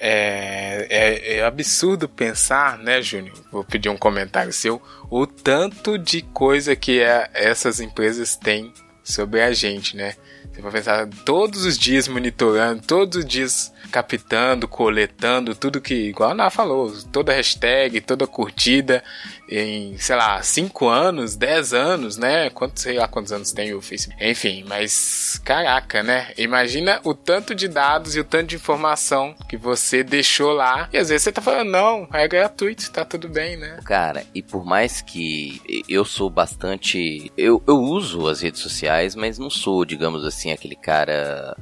É, é, é absurdo pensar, né, Júnior? Vou pedir um comentário seu. O tanto de coisa que é- essas empresas têm sobre a gente, né? Você vai pensar todos os dias monitorando, todos os dias captando, coletando tudo que, igual a Ana falou, toda hashtag, toda curtida em, sei lá, 5 anos, 10 anos, né? Quantos, sei lá quantos anos tem o Facebook. Enfim, mas caraca, né? Imagina o tanto de dados e o tanto de informação que você deixou lá. E às vezes você tá falando, não, é gratuito, tá tudo bem, né? Cara, e por mais que eu sou bastante. Eu, eu uso as redes sociais, mas não sou, digamos assim, aquele cara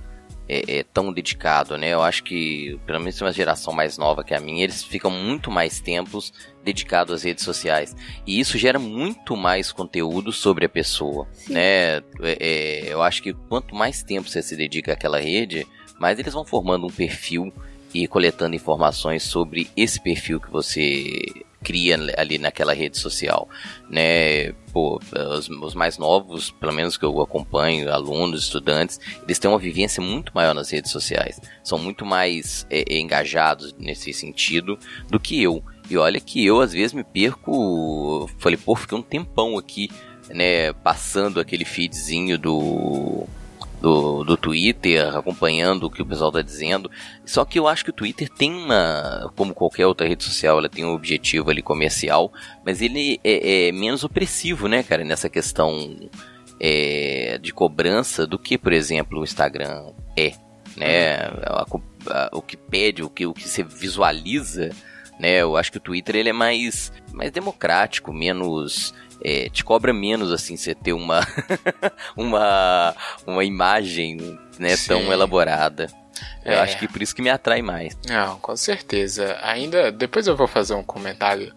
é, é, tão dedicado, né? Eu acho que, pelo menos uma geração mais nova que a minha, eles ficam muito mais tempos dedicados às redes sociais. E isso gera muito mais conteúdo sobre a pessoa, Sim. né? É, é, eu acho que quanto mais tempo você se dedica àquela rede, mais eles vão formando um perfil e coletando informações sobre esse perfil que você cria ali naquela rede social, né? Pô, os, os mais novos, pelo menos que eu acompanho, alunos, estudantes, eles têm uma vivência muito maior nas redes sociais, são muito mais é, é, engajados nesse sentido do que eu. E olha que eu às vezes me perco, falei, pô, fiquei um tempão aqui, né, passando aquele feedzinho do do, do Twitter, acompanhando o que o pessoal tá dizendo. Só que eu acho que o Twitter tem uma, como qualquer outra rede social, ela tem um objetivo ali comercial, mas ele é, é menos opressivo, né, cara, nessa questão é, de cobrança do que, por exemplo, o Instagram é, né? A- a- o que pede, o que, o que você visualiza, né? Eu acho que o Twitter ele é mais, mais democrático, menos é, te cobra menos assim você ter uma uma uma imagem né, Sim. tão elaborada. Eu É. acho que por isso que me atrai mais. Não, com certeza. Ainda depois eu vou fazer um comentário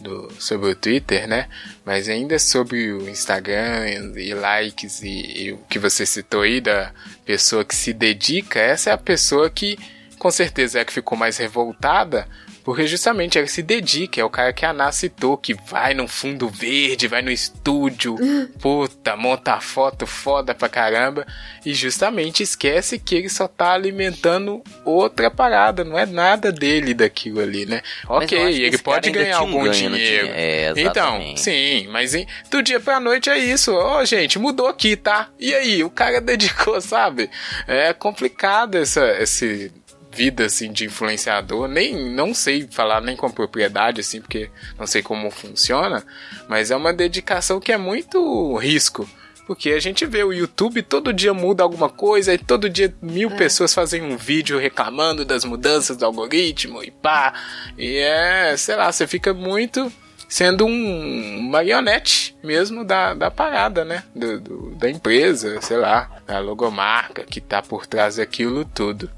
do, sobre o Twitter, né? Mas ainda sobre o Instagram e likes e, e o que você citou aí da pessoa que se dedica, essa é a pessoa que com certeza é a que ficou mais revoltada. Porque justamente ela se dedica, é o cara que a Ana citou, que vai no fundo verde, vai no estúdio, puta, monta foto foda pra caramba, e justamente esquece que ele só tá alimentando outra parada, não é nada dele daquilo ali, né? Mas ok, ele pode ganhar um algum ganho dinheiro. É, então, sim, mas do dia pra noite é isso. Ó, gente, mudou aqui, tá? E aí, o cara dedicou, sabe? É complicado essa, esse vida assim de influenciador, nem não sei falar nem com propriedade assim, porque não sei como funciona, mas é uma dedicação que é muito risco, Porque a gente vê o YouTube todo dia muda alguma coisa e todo dia mil É. pessoas fazem um vídeo reclamando das mudanças do algoritmo e pá. E é, sei lá, você fica muito sendo um marionete mesmo da, da parada, né? Do, do- da empresa, sei lá, da logomarca que tá por trás daquilo tudo.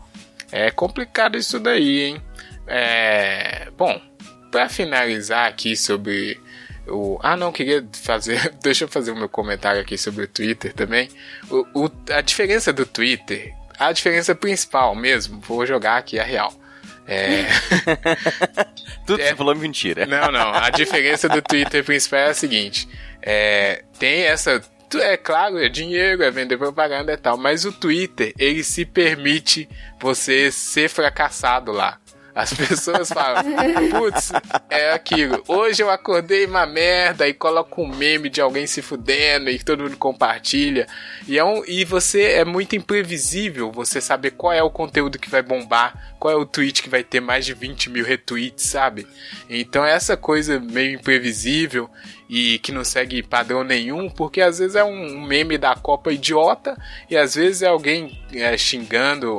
É complicado isso daí, hein? É, bom, para finalizar aqui sobre o. Ah, não, queria fazer. Deixa eu fazer o meu comentário aqui sobre o Twitter também. O, o- a diferença do Twitter, a diferença principal mesmo, vou jogar aqui a real. É. Tudo que É. você falou é mentira. Não, não. A diferença do Twitter principal é a seguinte: é, tem essa. É claro, é dinheiro, é vender propaganda e tal, mas o Twitter, ele se permite você ser fracassado lá. As pessoas falam, putz, é aquilo. Hoje eu acordei uma merda e coloco um meme de alguém se fudendo e todo mundo compartilha. E, é um, e você é muito imprevisível você saber qual é o conteúdo que vai bombar, qual é o tweet que vai ter mais de 20 mil retweets, sabe? Então essa coisa meio imprevisível e que não segue padrão nenhum, porque às vezes é um meme da Copa idiota e às vezes é alguém é, xingando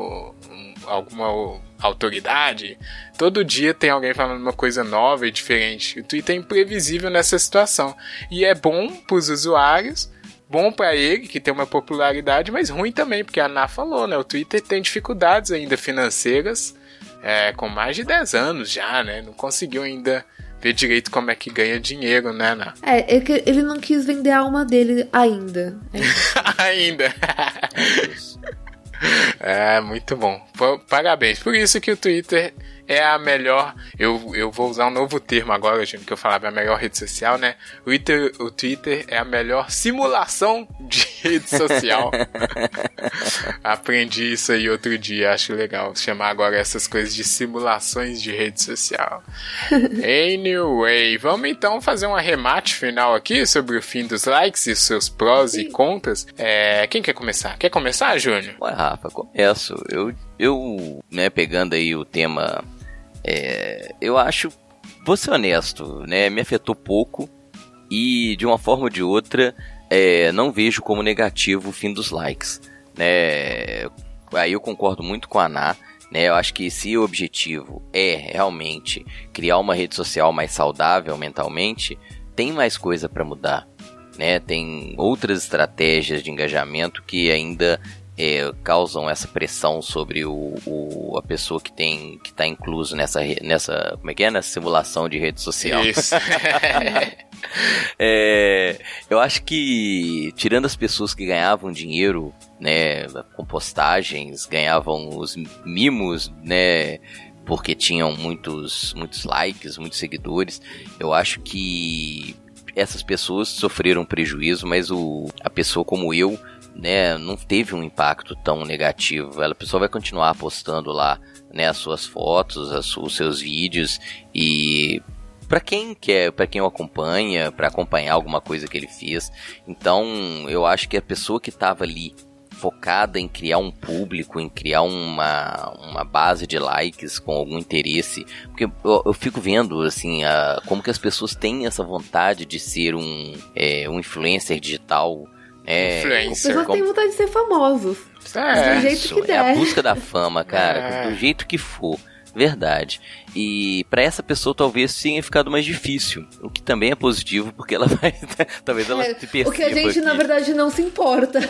um, alguma autoridade. Todo dia tem alguém falando uma coisa nova e diferente. O Twitter é imprevisível nessa situação. E é bom para os usuários, bom para ele, que tem uma popularidade, mas ruim também, porque a Ana falou, né? O Twitter tem dificuldades ainda financeiras, é, com mais de 10 anos já, né? Não conseguiu ainda ver direito como é que ganha dinheiro, né, Ana? É, é que ele não quis vender a alma dele ainda. ainda. É, muito bom. Pa- Parabéns. Por isso que o Twitter é a melhor. Eu, eu vou usar um novo termo agora, gente, que eu falava é a melhor rede social, né? O Twitter, o Twitter é a melhor simulação de rede social. Aprendi isso aí outro dia, acho legal. Chamar agora essas coisas de simulações de rede social. Anyway, vamos então fazer um arremate final aqui sobre o fim dos likes e seus prós e contras. É, quem quer começar? Quer começar, Júnior? Ué, Rafa, começo. Eu, eu né, pegando aí o tema, é, eu acho, vou ser honesto, né, me afetou pouco e de uma forma ou de outra, é, não vejo como negativo o fim dos likes, né, aí eu concordo muito com a Ana, né, eu acho que se o objetivo é realmente criar uma rede social mais saudável mentalmente, tem mais coisa para mudar, né, tem outras estratégias de engajamento que ainda é, causam essa pressão sobre o, o- a pessoa que tem que está incluso nessa nessa como é que é nessa simulação de rede social Isso. É, eu acho que tirando as pessoas que ganhavam dinheiro né com postagens ganhavam os mimos né porque tinham muitos muitos likes muitos seguidores eu acho que essas pessoas sofreram prejuízo mas o a pessoa como eu né, não teve um impacto tão negativo. Ela, a pessoa vai continuar postando lá, né, as suas fotos, as os seus vídeos e para quem quer, para quem o acompanha, para acompanhar alguma coisa que ele fez. Então, eu acho que a pessoa que estava ali focada em criar um público, em criar uma, uma base de likes com algum interesse, porque eu, eu fico vendo assim a, como que as pessoas têm essa vontade de ser um, é, um influencer digital, né? Influencer. As pessoas têm vontade de ser famosos. É. Do jeito isso, que é a der. busca da fama, cara, É. do jeito que for. Verdade. E pra essa pessoa talvez tenha ficado mais difícil, o que também é positivo porque ela vai talvez ela É, se perceba o que a gente, na que- verdade, não se importa.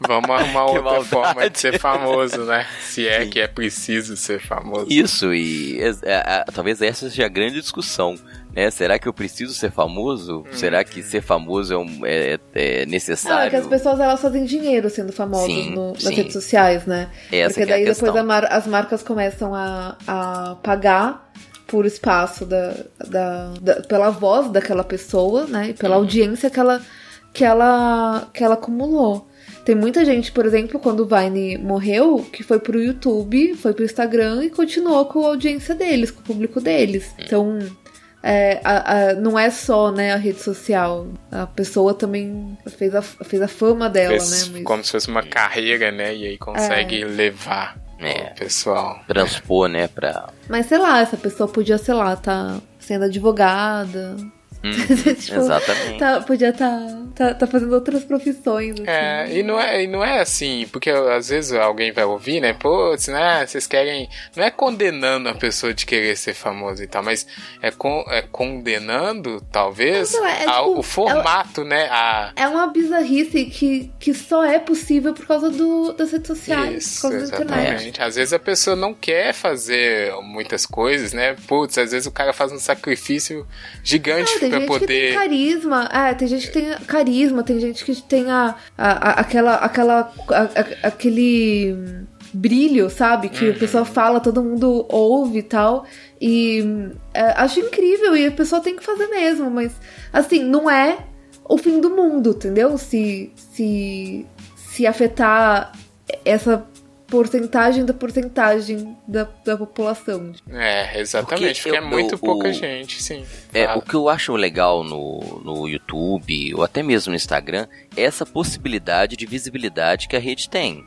Vamos arrumar Que outra maldade. forma de ser famoso, né? Se é Sim. que é preciso ser famoso. Isso, e é- é- é- talvez essa seja a grande discussão, né? Será que eu preciso ser famoso? Será que ser famoso é, um- é- é é necessário? que as pessoas elas fazem dinheiro sendo famosas Sim, no- nas sim. redes sociais, né? Essa Porque que é a daí depois mar- as marcas começam a, a pagar por espaço da, da, da- pela voz daquela pessoa, né? E pela Uhum. audiência que ela, que ela, que ela acumulou. Tem muita gente, por exemplo, quando o Vine morreu, que foi pro YouTube, foi pro Instagram e continuou com a audiência deles, com o público deles. Então, é, a- a- não é só né, a rede social. A pessoa também fez a, fez a fama dela, Fez né? Mas- Como se fosse uma carreira, né? E aí consegue levar É. o pessoal. Transpor, né, pra... Mas sei lá, essa pessoa podia, sei lá, tá sendo advogada, Tipo, exatamente. tá- podia estar tá, tá fazendo outras profissões. Assim. É, e não é, e não é assim, porque às vezes alguém vai ouvir, né? Pô, né, vocês querem. Não é condenando a pessoa de querer ser famoso e tal, mas é, con, é condenando, talvez, Não, é, é, a- tipo, o formato, né? A, É uma bizarrice que, que só é possível por causa do, das redes sociais, Isso, por causa da internet. exatamente. Às vezes a pessoa não quer fazer muitas coisas, né? Putz, às vezes o cara faz um sacrifício gigante Não, pra gente que tem poder. carisma, é, tem gente que tem carisma, tem gente que tem a, a- a- aquela, aquela, a- aquele brilho, sabe? Que Uhum. a pessoa fala, todo mundo ouve e tal. E é, acho incrível e a pessoa tem que fazer mesmo, mas assim, não é o fim do mundo, entendeu? Se, se, se afetar essa porcentagem da porcentagem da, da população. É, exatamente, porque, Porque é muito eu- pouca o- gente, sim. É, Fala. o que eu acho legal no, no YouTube, ou até mesmo no Instagram, é essa possibilidade de visibilidade que a rede tem.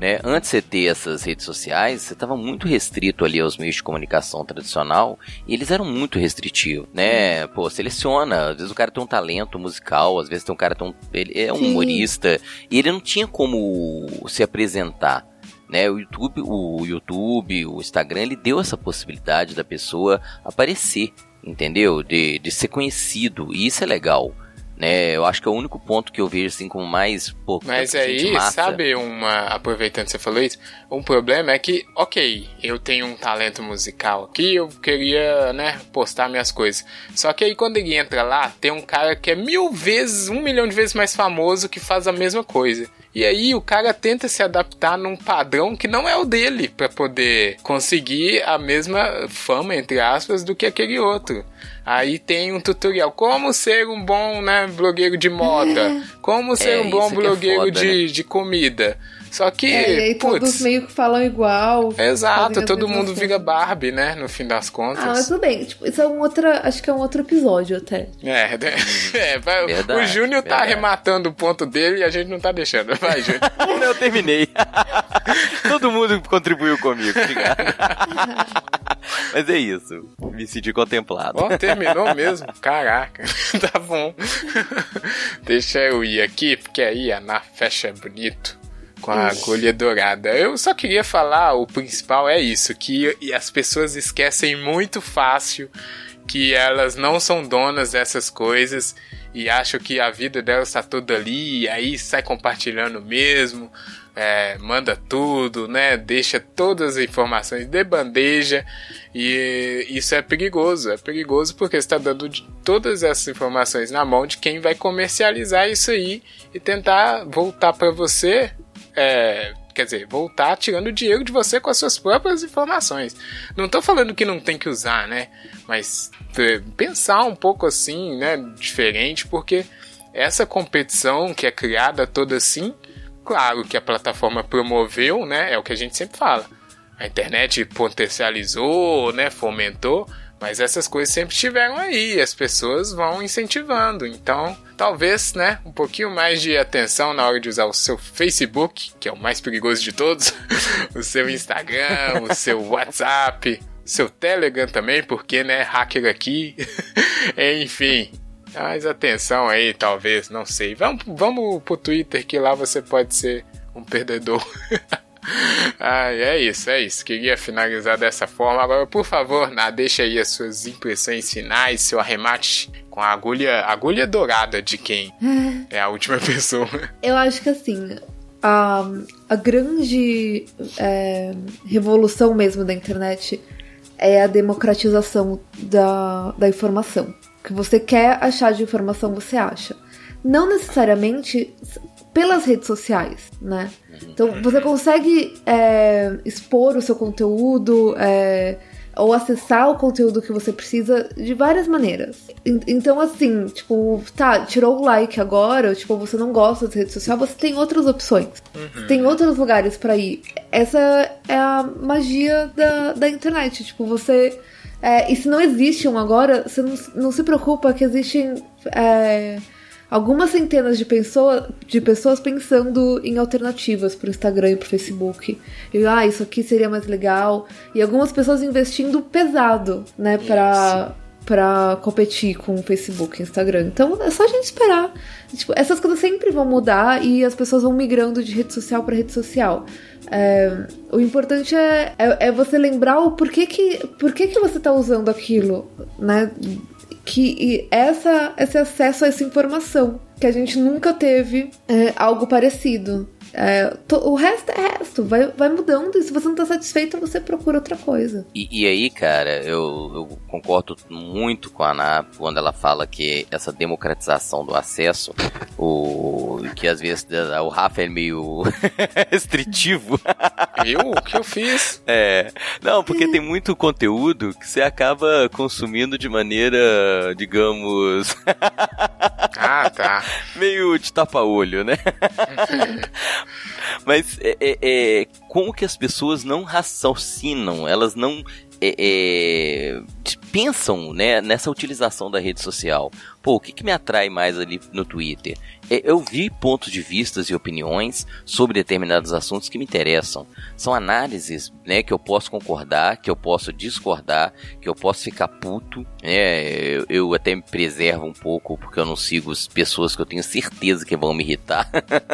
Né? Antes de você ter essas redes sociais, você estava muito restrito ali aos meios de comunicação tradicional, e eles eram muito restritivos, né? Pô, seleciona, às vezes o cara tem um talento musical, às vezes tem um cara tem um, ele é um Sim. humorista, e ele não tinha como se apresentar né? O YouTube, o YouTube, o Instagram, ele deu essa possibilidade da pessoa aparecer, entendeu? De, de ser conhecido, e isso é legal, né? Eu acho que é o único ponto que eu vejo assim como mais, pô, Mas aí, sabe, uma. Aproveitando que você falou isso, um problema é que, ok, eu tenho um talento musical aqui, eu queria, né, postar minhas coisas. Só que aí quando ele entra lá, tem um cara que é mil vezes, um milhão de vezes mais famoso que faz a mesma coisa. E aí o cara tenta se adaptar num padrão que não é o dele, pra poder conseguir a mesma fama, entre aspas, do que aquele outro. Aí tem um tutorial, como ser um bom, né, blogueiro de moda, como ser É, um bom é blogueiro foda, de, de comida. Só que, É, e aí todos putz, meio que falam igual. exato, fazem as todo mundo vira Barbie, né, no fim das contas. Ah, mas tudo bem. Tipo, isso é um outra. Acho que é um outro episódio até. É? É, vai- o Verdade, Júnior tá verdade. arrematando o ponto dele e a gente não tá deixando. Vai, Júnior. Eu terminei. Todo mundo contribuiu comigo, obrigado. Mas é isso. Me senti contemplado. Ó, terminou mesmo? Caraca, tá bom. Deixa eu ir aqui, porque aí a Ana fecha bonito com a agulha dourada. Eu só queria falar, o principal é isso, que e as pessoas esquecem muito fácil que elas não são donas dessas coisas e acham que a vida delas está toda ali e aí sai compartilhando mesmo, é, manda tudo, né? Deixa todas as informações de bandeja e isso é perigoso. É perigoso porque está dando de- todas essas informações na mão de quem vai comercializar isso aí e tentar voltar para você é, quer dizer, voltar tirando dinheiro de você com as suas próprias informações. Não tô falando que não tem que usar, né? Mas é, pensar um pouco assim, né? Diferente, porque essa competição que é criada toda assim, claro que a plataforma promoveu, né? É o que a gente sempre fala. A internet potencializou, né? Fomentou. Mas essas coisas sempre estiveram aí, as pessoas vão incentivando. Então, talvez, né, um pouquinho mais de atenção na hora de usar o seu Facebook, que é o mais perigoso de todos, o seu Instagram, o seu WhatsApp, o seu Telegram também, porque, né, hacker aqui. Enfim, mais atenção aí, talvez, não sei. Vamos, vamos pro Twitter, que lá você pode ser um perdedor. Ai, é isso, é isso. Queria finalizar dessa forma. Agora, por favor, Ná, deixa aí as suas impressões finais, seu arremate com a agulha, agulha dourada de quem é a última pessoa. Eu acho que assim, a, a grande é, revolução mesmo da internet é a democratização da, da informação. O que você quer achar de informação, você acha. Não necessariamente pelas redes sociais, né? Então você consegue é, expor o seu conteúdo é, ou acessar o conteúdo que você precisa de várias maneiras. En- Então, assim, tipo, tá, tirou o like agora, ou, tipo, você não gosta das redes sociais, você tem outras opções. Você tem outros lugares pra ir. Essa é a magia da, da internet. Tipo, você. é, e se não existe um agora, você não, não se preocupa que existem. Algumas centenas de, pessoa, de pessoas pensando em alternativas pro Instagram e pro Facebook. E, ah, isso aqui seria mais legal. E algumas pessoas investindo pesado, né, pra, pra competir com o Facebook e Instagram. Então é só a gente esperar. Tipo, essas coisas sempre vão mudar e as pessoas vão migrando de rede social para rede social. É, o importante é, é, é, você lembrar o porquê que, porquê que você tá usando aquilo, né? Que essa, esse acesso a essa informação que a gente nunca teve é, algo parecido. É, to, o resto é resto, vai, vai mudando e se você não tá satisfeito, você procura outra coisa. E, e aí, cara, eu, eu, concordo muito com a Ana quando ela fala que essa democratização do acesso, o que às vezes o Rafa é meio restritivo. Eu? O que eu fiz? É. Não, porque tem muito conteúdo que você acaba consumindo de maneira, digamos. ah, tá. Meio de tapa-olho, né? Mas é, é, é, como que as pessoas não raciocinam, elas não é, é, pensam né, nessa utilização da rede social. Pô, o que, que me atrai mais ali no Twitter? É, eu vi pontos de vistas e opiniões sobre determinados assuntos que me interessam. São análises, né, que eu posso concordar, que eu posso discordar, que eu posso ficar puto, né, eu, eu até me preservo um pouco porque eu não sigo as pessoas que eu tenho certeza que vão me irritar.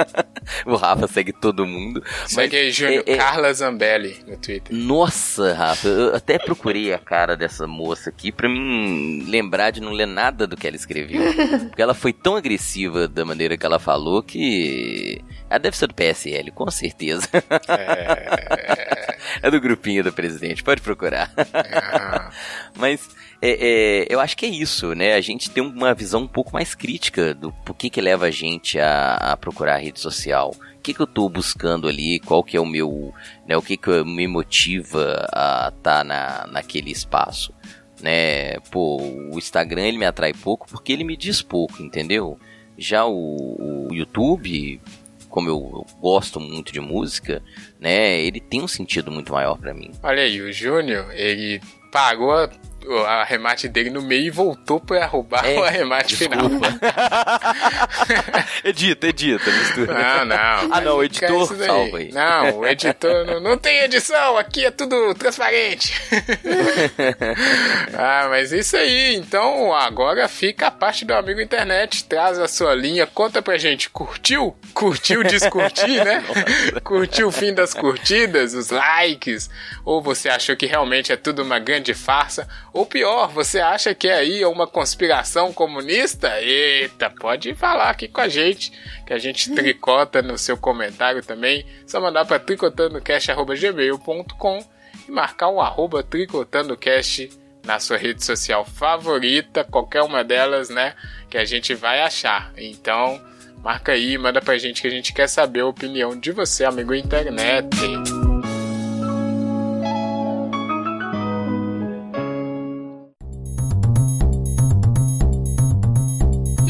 o Rafa segue todo mundo. Segue aí, Júnior, é, é... Carla Zambelli no Twitter. Nossa, Rafa, eu até procurei a cara dessa moça aqui pra mim lembrar de não ler nada do que ela escreveu. porque ela foi tão agressiva da maneira que ela falou que. Ela deve ser do PSL, com certeza. É, é do grupinho do presidente, pode procurar. É. Mas é, é, eu acho que é isso, né? A gente tem uma visão um pouco mais crítica do porquê que leva a gente a, a procurar a rede social. O que, que eu estou buscando ali? Qual que é o meu. Né, o que, que me motiva a estar tá na, naquele espaço? Né? Pô, o Instagram ele me atrai pouco porque ele me diz pouco, entendeu? Já o, o YouTube, como eu, gosto muito de música, né, ele tem um sentido muito maior para mim. Olha aí, o Júnior, ele pagou o arremate dele no meio e voltou pra roubar é, o arremate desculpa. final. edita, edita, mistura. Não, não. Ah, não, o editor salva aí. Não, o editor não, não tem edição, aqui é tudo transparente. ah, mas isso aí. Então, agora fica a parte do amigo internet. Traz a sua linha, conta pra gente. Curtiu? Curtiu descurtir, né? Curtiu o fim das curtidas, os likes? Ou você achou que realmente é tudo uma grande farsa? Ou pior, você acha que é aí uma conspiração comunista? Eita, pode falar aqui com a gente, que a gente tricota no seu comentário também. Só mandar para tricotandocast.gmail.com e marcar o arroba tricotandocast na sua rede social favorita, qualquer uma delas, né? Que a gente vai achar. Então, marca aí, manda pra gente que a gente quer saber a opinião de você, amigo internet.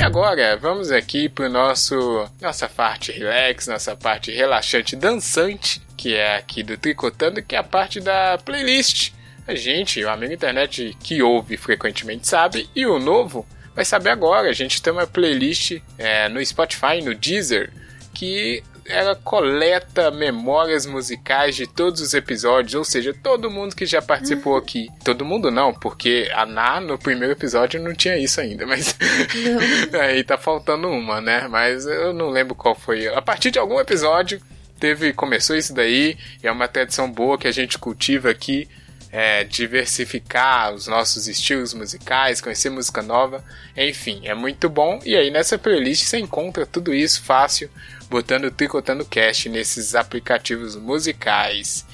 Agora vamos aqui para nosso nossa parte relax, nossa parte relaxante dançante, que é aqui do Tricotando, que é a parte da playlist. A gente, o amigo internet que ouve frequentemente sabe, e o novo vai saber agora. A gente tem uma playlist é, no Spotify, no Deezer, que ela coleta memórias musicais de todos os episódios, ou seja, todo mundo que já participou uhum. aqui. Todo mundo não, porque a Ná no primeiro episódio não tinha isso ainda, mas aí tá faltando uma, né? Mas eu não lembro qual foi. A partir de algum episódio teve começou isso daí, e é uma tradição boa que a gente cultiva aqui. É, diversificar os nossos estilos musicais, conhecer música nova, enfim, é muito bom. E aí nessa playlist você encontra tudo isso fácil botando Tricotando Cast nesses aplicativos musicais.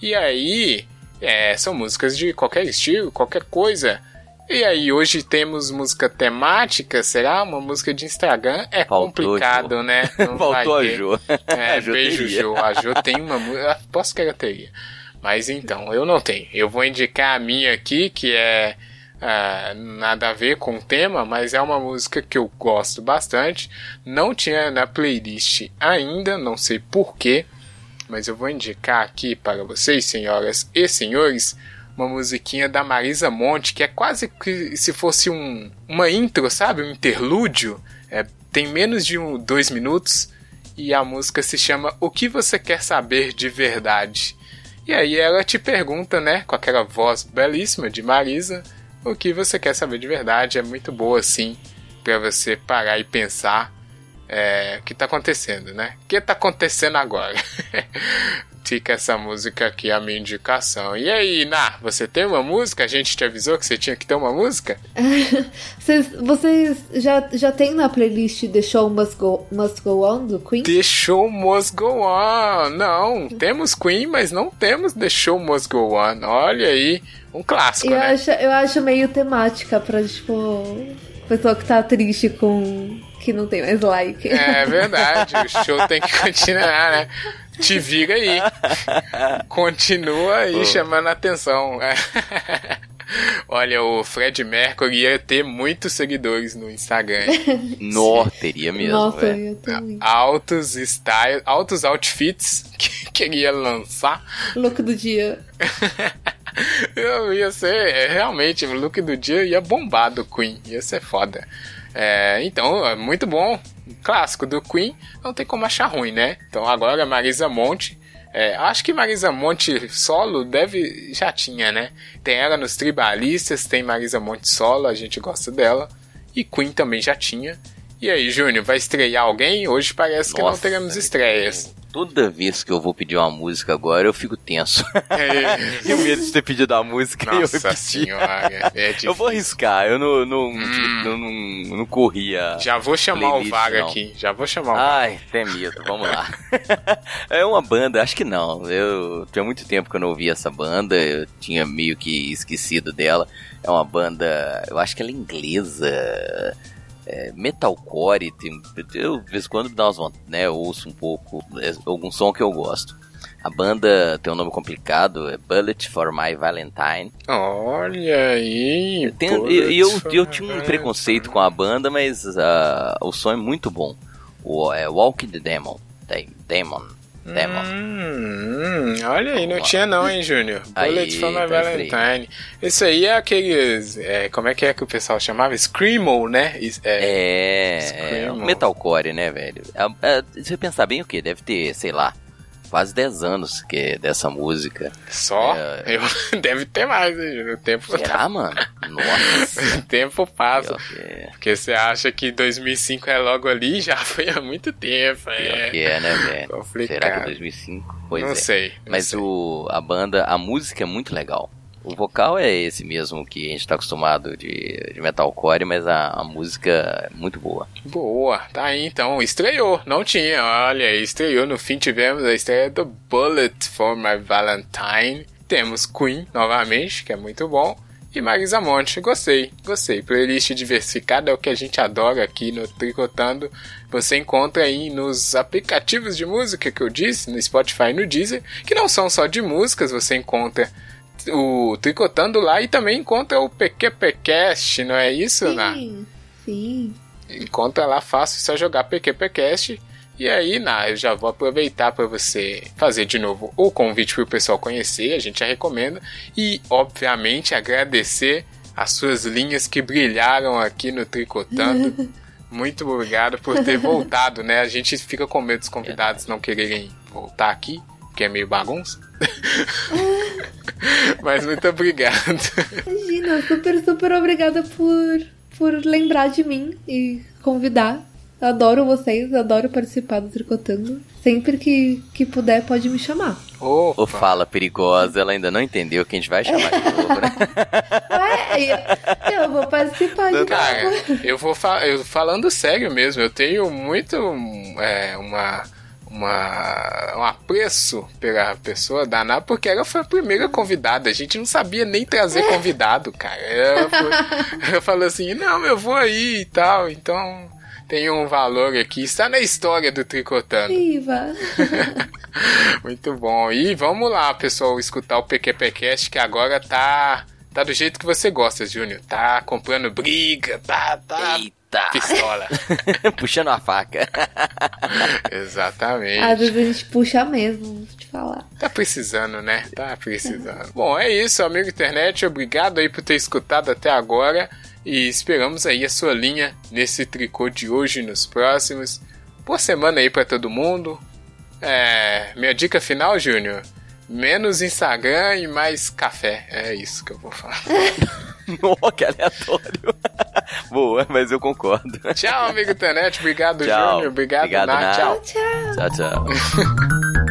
E aí, é, são músicas de qualquer estilo, qualquer coisa. E aí, hoje temos música temática, será? Uma música de Instagram? É Faltou, complicado, Jô. né? Não Faltou a Jo. É, a jo beijo, teria. Jo. A Jo tem uma música. Posso que ela teria. Mas então, eu não tenho. Eu vou indicar a minha aqui, que é é, nada a ver com o tema, mas é uma música que eu gosto bastante. Não tinha na playlist ainda, não sei porquê, mas eu vou indicar aqui para vocês, senhoras e senhores, uma musiquinha da Marisa Monte, que é quase que se fosse um, uma intro, sabe? Um interlúdio. É, tem menos de um, dois minutos e a música se chama O que você quer saber de verdade? E aí ela te pergunta, né, com aquela voz belíssima de Marisa, o que você quer saber de verdade. É muito boa, assim, para você parar e pensar é, o que tá acontecendo, né? O que tá acontecendo agora? Fica essa música aqui, a minha indicação. E aí, Ná, você tem uma música? A gente te avisou que você tinha que ter uma música? vocês vocês já, já tem na playlist The Show Must Go, Must Go On do Queen? The Show Must Go On. Não, temos Queen, mas não temos The Show Must Go On. Olha aí, um clássico, eu né? Acho, eu acho meio temática pra, tipo, pessoa que tá triste com que não tem mais like. É verdade, o show tem que continuar, né? Te vira aí. Continua aí oh. chamando a atenção. Olha, o Fred Mercury ia ter muitos seguidores no Instagram. Nó, teria mesmo. Nossa, é. eu também. Altos styles, altos outfits que queria lançar. Look do dia. Eu ia ser, realmente, o look do dia ia bombar do Queen, ia ser foda. É, então, é muito bom. Clássico do Queen, não tem como achar ruim, né? Então agora Marisa Monte. É, acho que Marisa Monte solo deve. já tinha, né? Tem ela nos Tribalistas, tem Marisa Monte solo, a gente gosta dela. E Queen também já tinha. E aí, Júnior, vai estrear alguém? Hoje parece Nossa, que não teremos estreias. Toda vez que eu vou pedir uma música agora, eu fico tenso. É. eu medo de ter pedido a música Nossa e eu senhora, é eu vou arriscar, eu não, não, hum. não, não, não corria. Já vou chamar playlist, o Vaga não. aqui, já vou chamar o Ai, tem medo, vamos lá. é uma banda, acho que não. Eu tinha muito tempo que eu não ouvia essa banda, eu tinha meio que esquecido dela. É uma banda, eu acho que ela é inglesa é, metalcore, tem, eu de vez em quando dá umas, né, ouço um pouco, é, algum som que eu gosto. A banda tem um nome complicado, é Bullet for My Valentine. Olha aí! E eu, eu, eu, tinha um preconceito com a banda, mas uh, o som é muito bom. O, é Walk the Demon. Demon. Demon. Hum, olha aí, não tinha não, hein, Júnior? Bullet for My Valentine. Isso aí é aqueles. É, como é que é que o pessoal chamava? Screamo, né? É. É, é metalcore, né, velho? É, é, se você pensar bem o que? Deve ter, sei lá, quase 10 anos que é dessa música. Só? É... Eu, deve ter mais, né? O tempo Será, tá... mano? Nossa. o tempo passa. Que... Porque você acha que 2005 é logo ali, já foi há muito tempo. É, que é né, velho? Complicado. Será que é 2005? Pois não é. sei. Não Mas sei. O, a banda, a música é muito legal. O vocal é esse mesmo que a gente tá acostumado de, de metalcore, mas a, a, música é muito boa. Boa, tá aí então. Estreou, não tinha, olha, estreou. No fim tivemos a estreia do Bullet for My Valentine. Temos Queen novamente, que é muito bom. E Marisa Monte, gostei, gostei. Playlist diversificada é o que a gente adora aqui no Tricotando. Você encontra aí nos aplicativos de música que eu disse, no Spotify e no Deezer, que não são só de músicas, você encontra o Tricotando lá e também encontra o PQPcast, não é isso, sim, Ná? Sim. Encontra lá fácil, só jogar PQPcast. E aí, Ná, eu já vou aproveitar para você fazer de novo o convite para o pessoal conhecer, a gente já recomenda. E, obviamente, agradecer as suas linhas que brilharam aqui no Tricotando. Muito obrigado por ter voltado, né? A gente fica com medo dos convidados não quererem voltar aqui, que é meio bagunça. Mas muito obrigado. Imagina, super, super obrigada por, por lembrar de mim e convidar. Adoro vocês, adoro participar do Tricotando. Sempre que, que puder, pode me chamar. Ô, fala perigosa, ela ainda não entendeu que a gente vai chamar de novo, né? Ué, eu vou participar de Cara, novo. eu vou fa eu, falando sério mesmo, eu tenho muito é, uma uma, um apreço pela pessoa da Ana, porque ela foi a primeira convidada. A gente não sabia nem trazer convidado, cara. Ela, foi, ela falou assim: não, eu vou aí e tal. Então tem um valor aqui. Está na história do Tricotando. Viva! Muito bom. E vamos lá, pessoal, escutar o PQPcast que agora tá. Tá do jeito que você gosta, Júnior. Tá comprando briga, tá, tá. Eita. Pistola. Puxando a faca. Exatamente. Às vezes a gente puxa mesmo, vou te falar. Tá precisando, né? Tá precisando. Bom, é isso, amigo internet. Obrigado aí por ter escutado até agora. E esperamos aí a sua linha nesse tricô de hoje e nos próximos. Boa semana aí para todo mundo. É, minha dica final, Júnior. Menos Instagram e mais café. É isso que eu vou falar. Oh, que aleatório. Boa, mas eu concordo. Tchau, amigo Tanete. Obrigado, Tchau. Júnior. Obrigado, Obrigado, Nath. Nath. Tchau. Tchau. Tchau, tchau.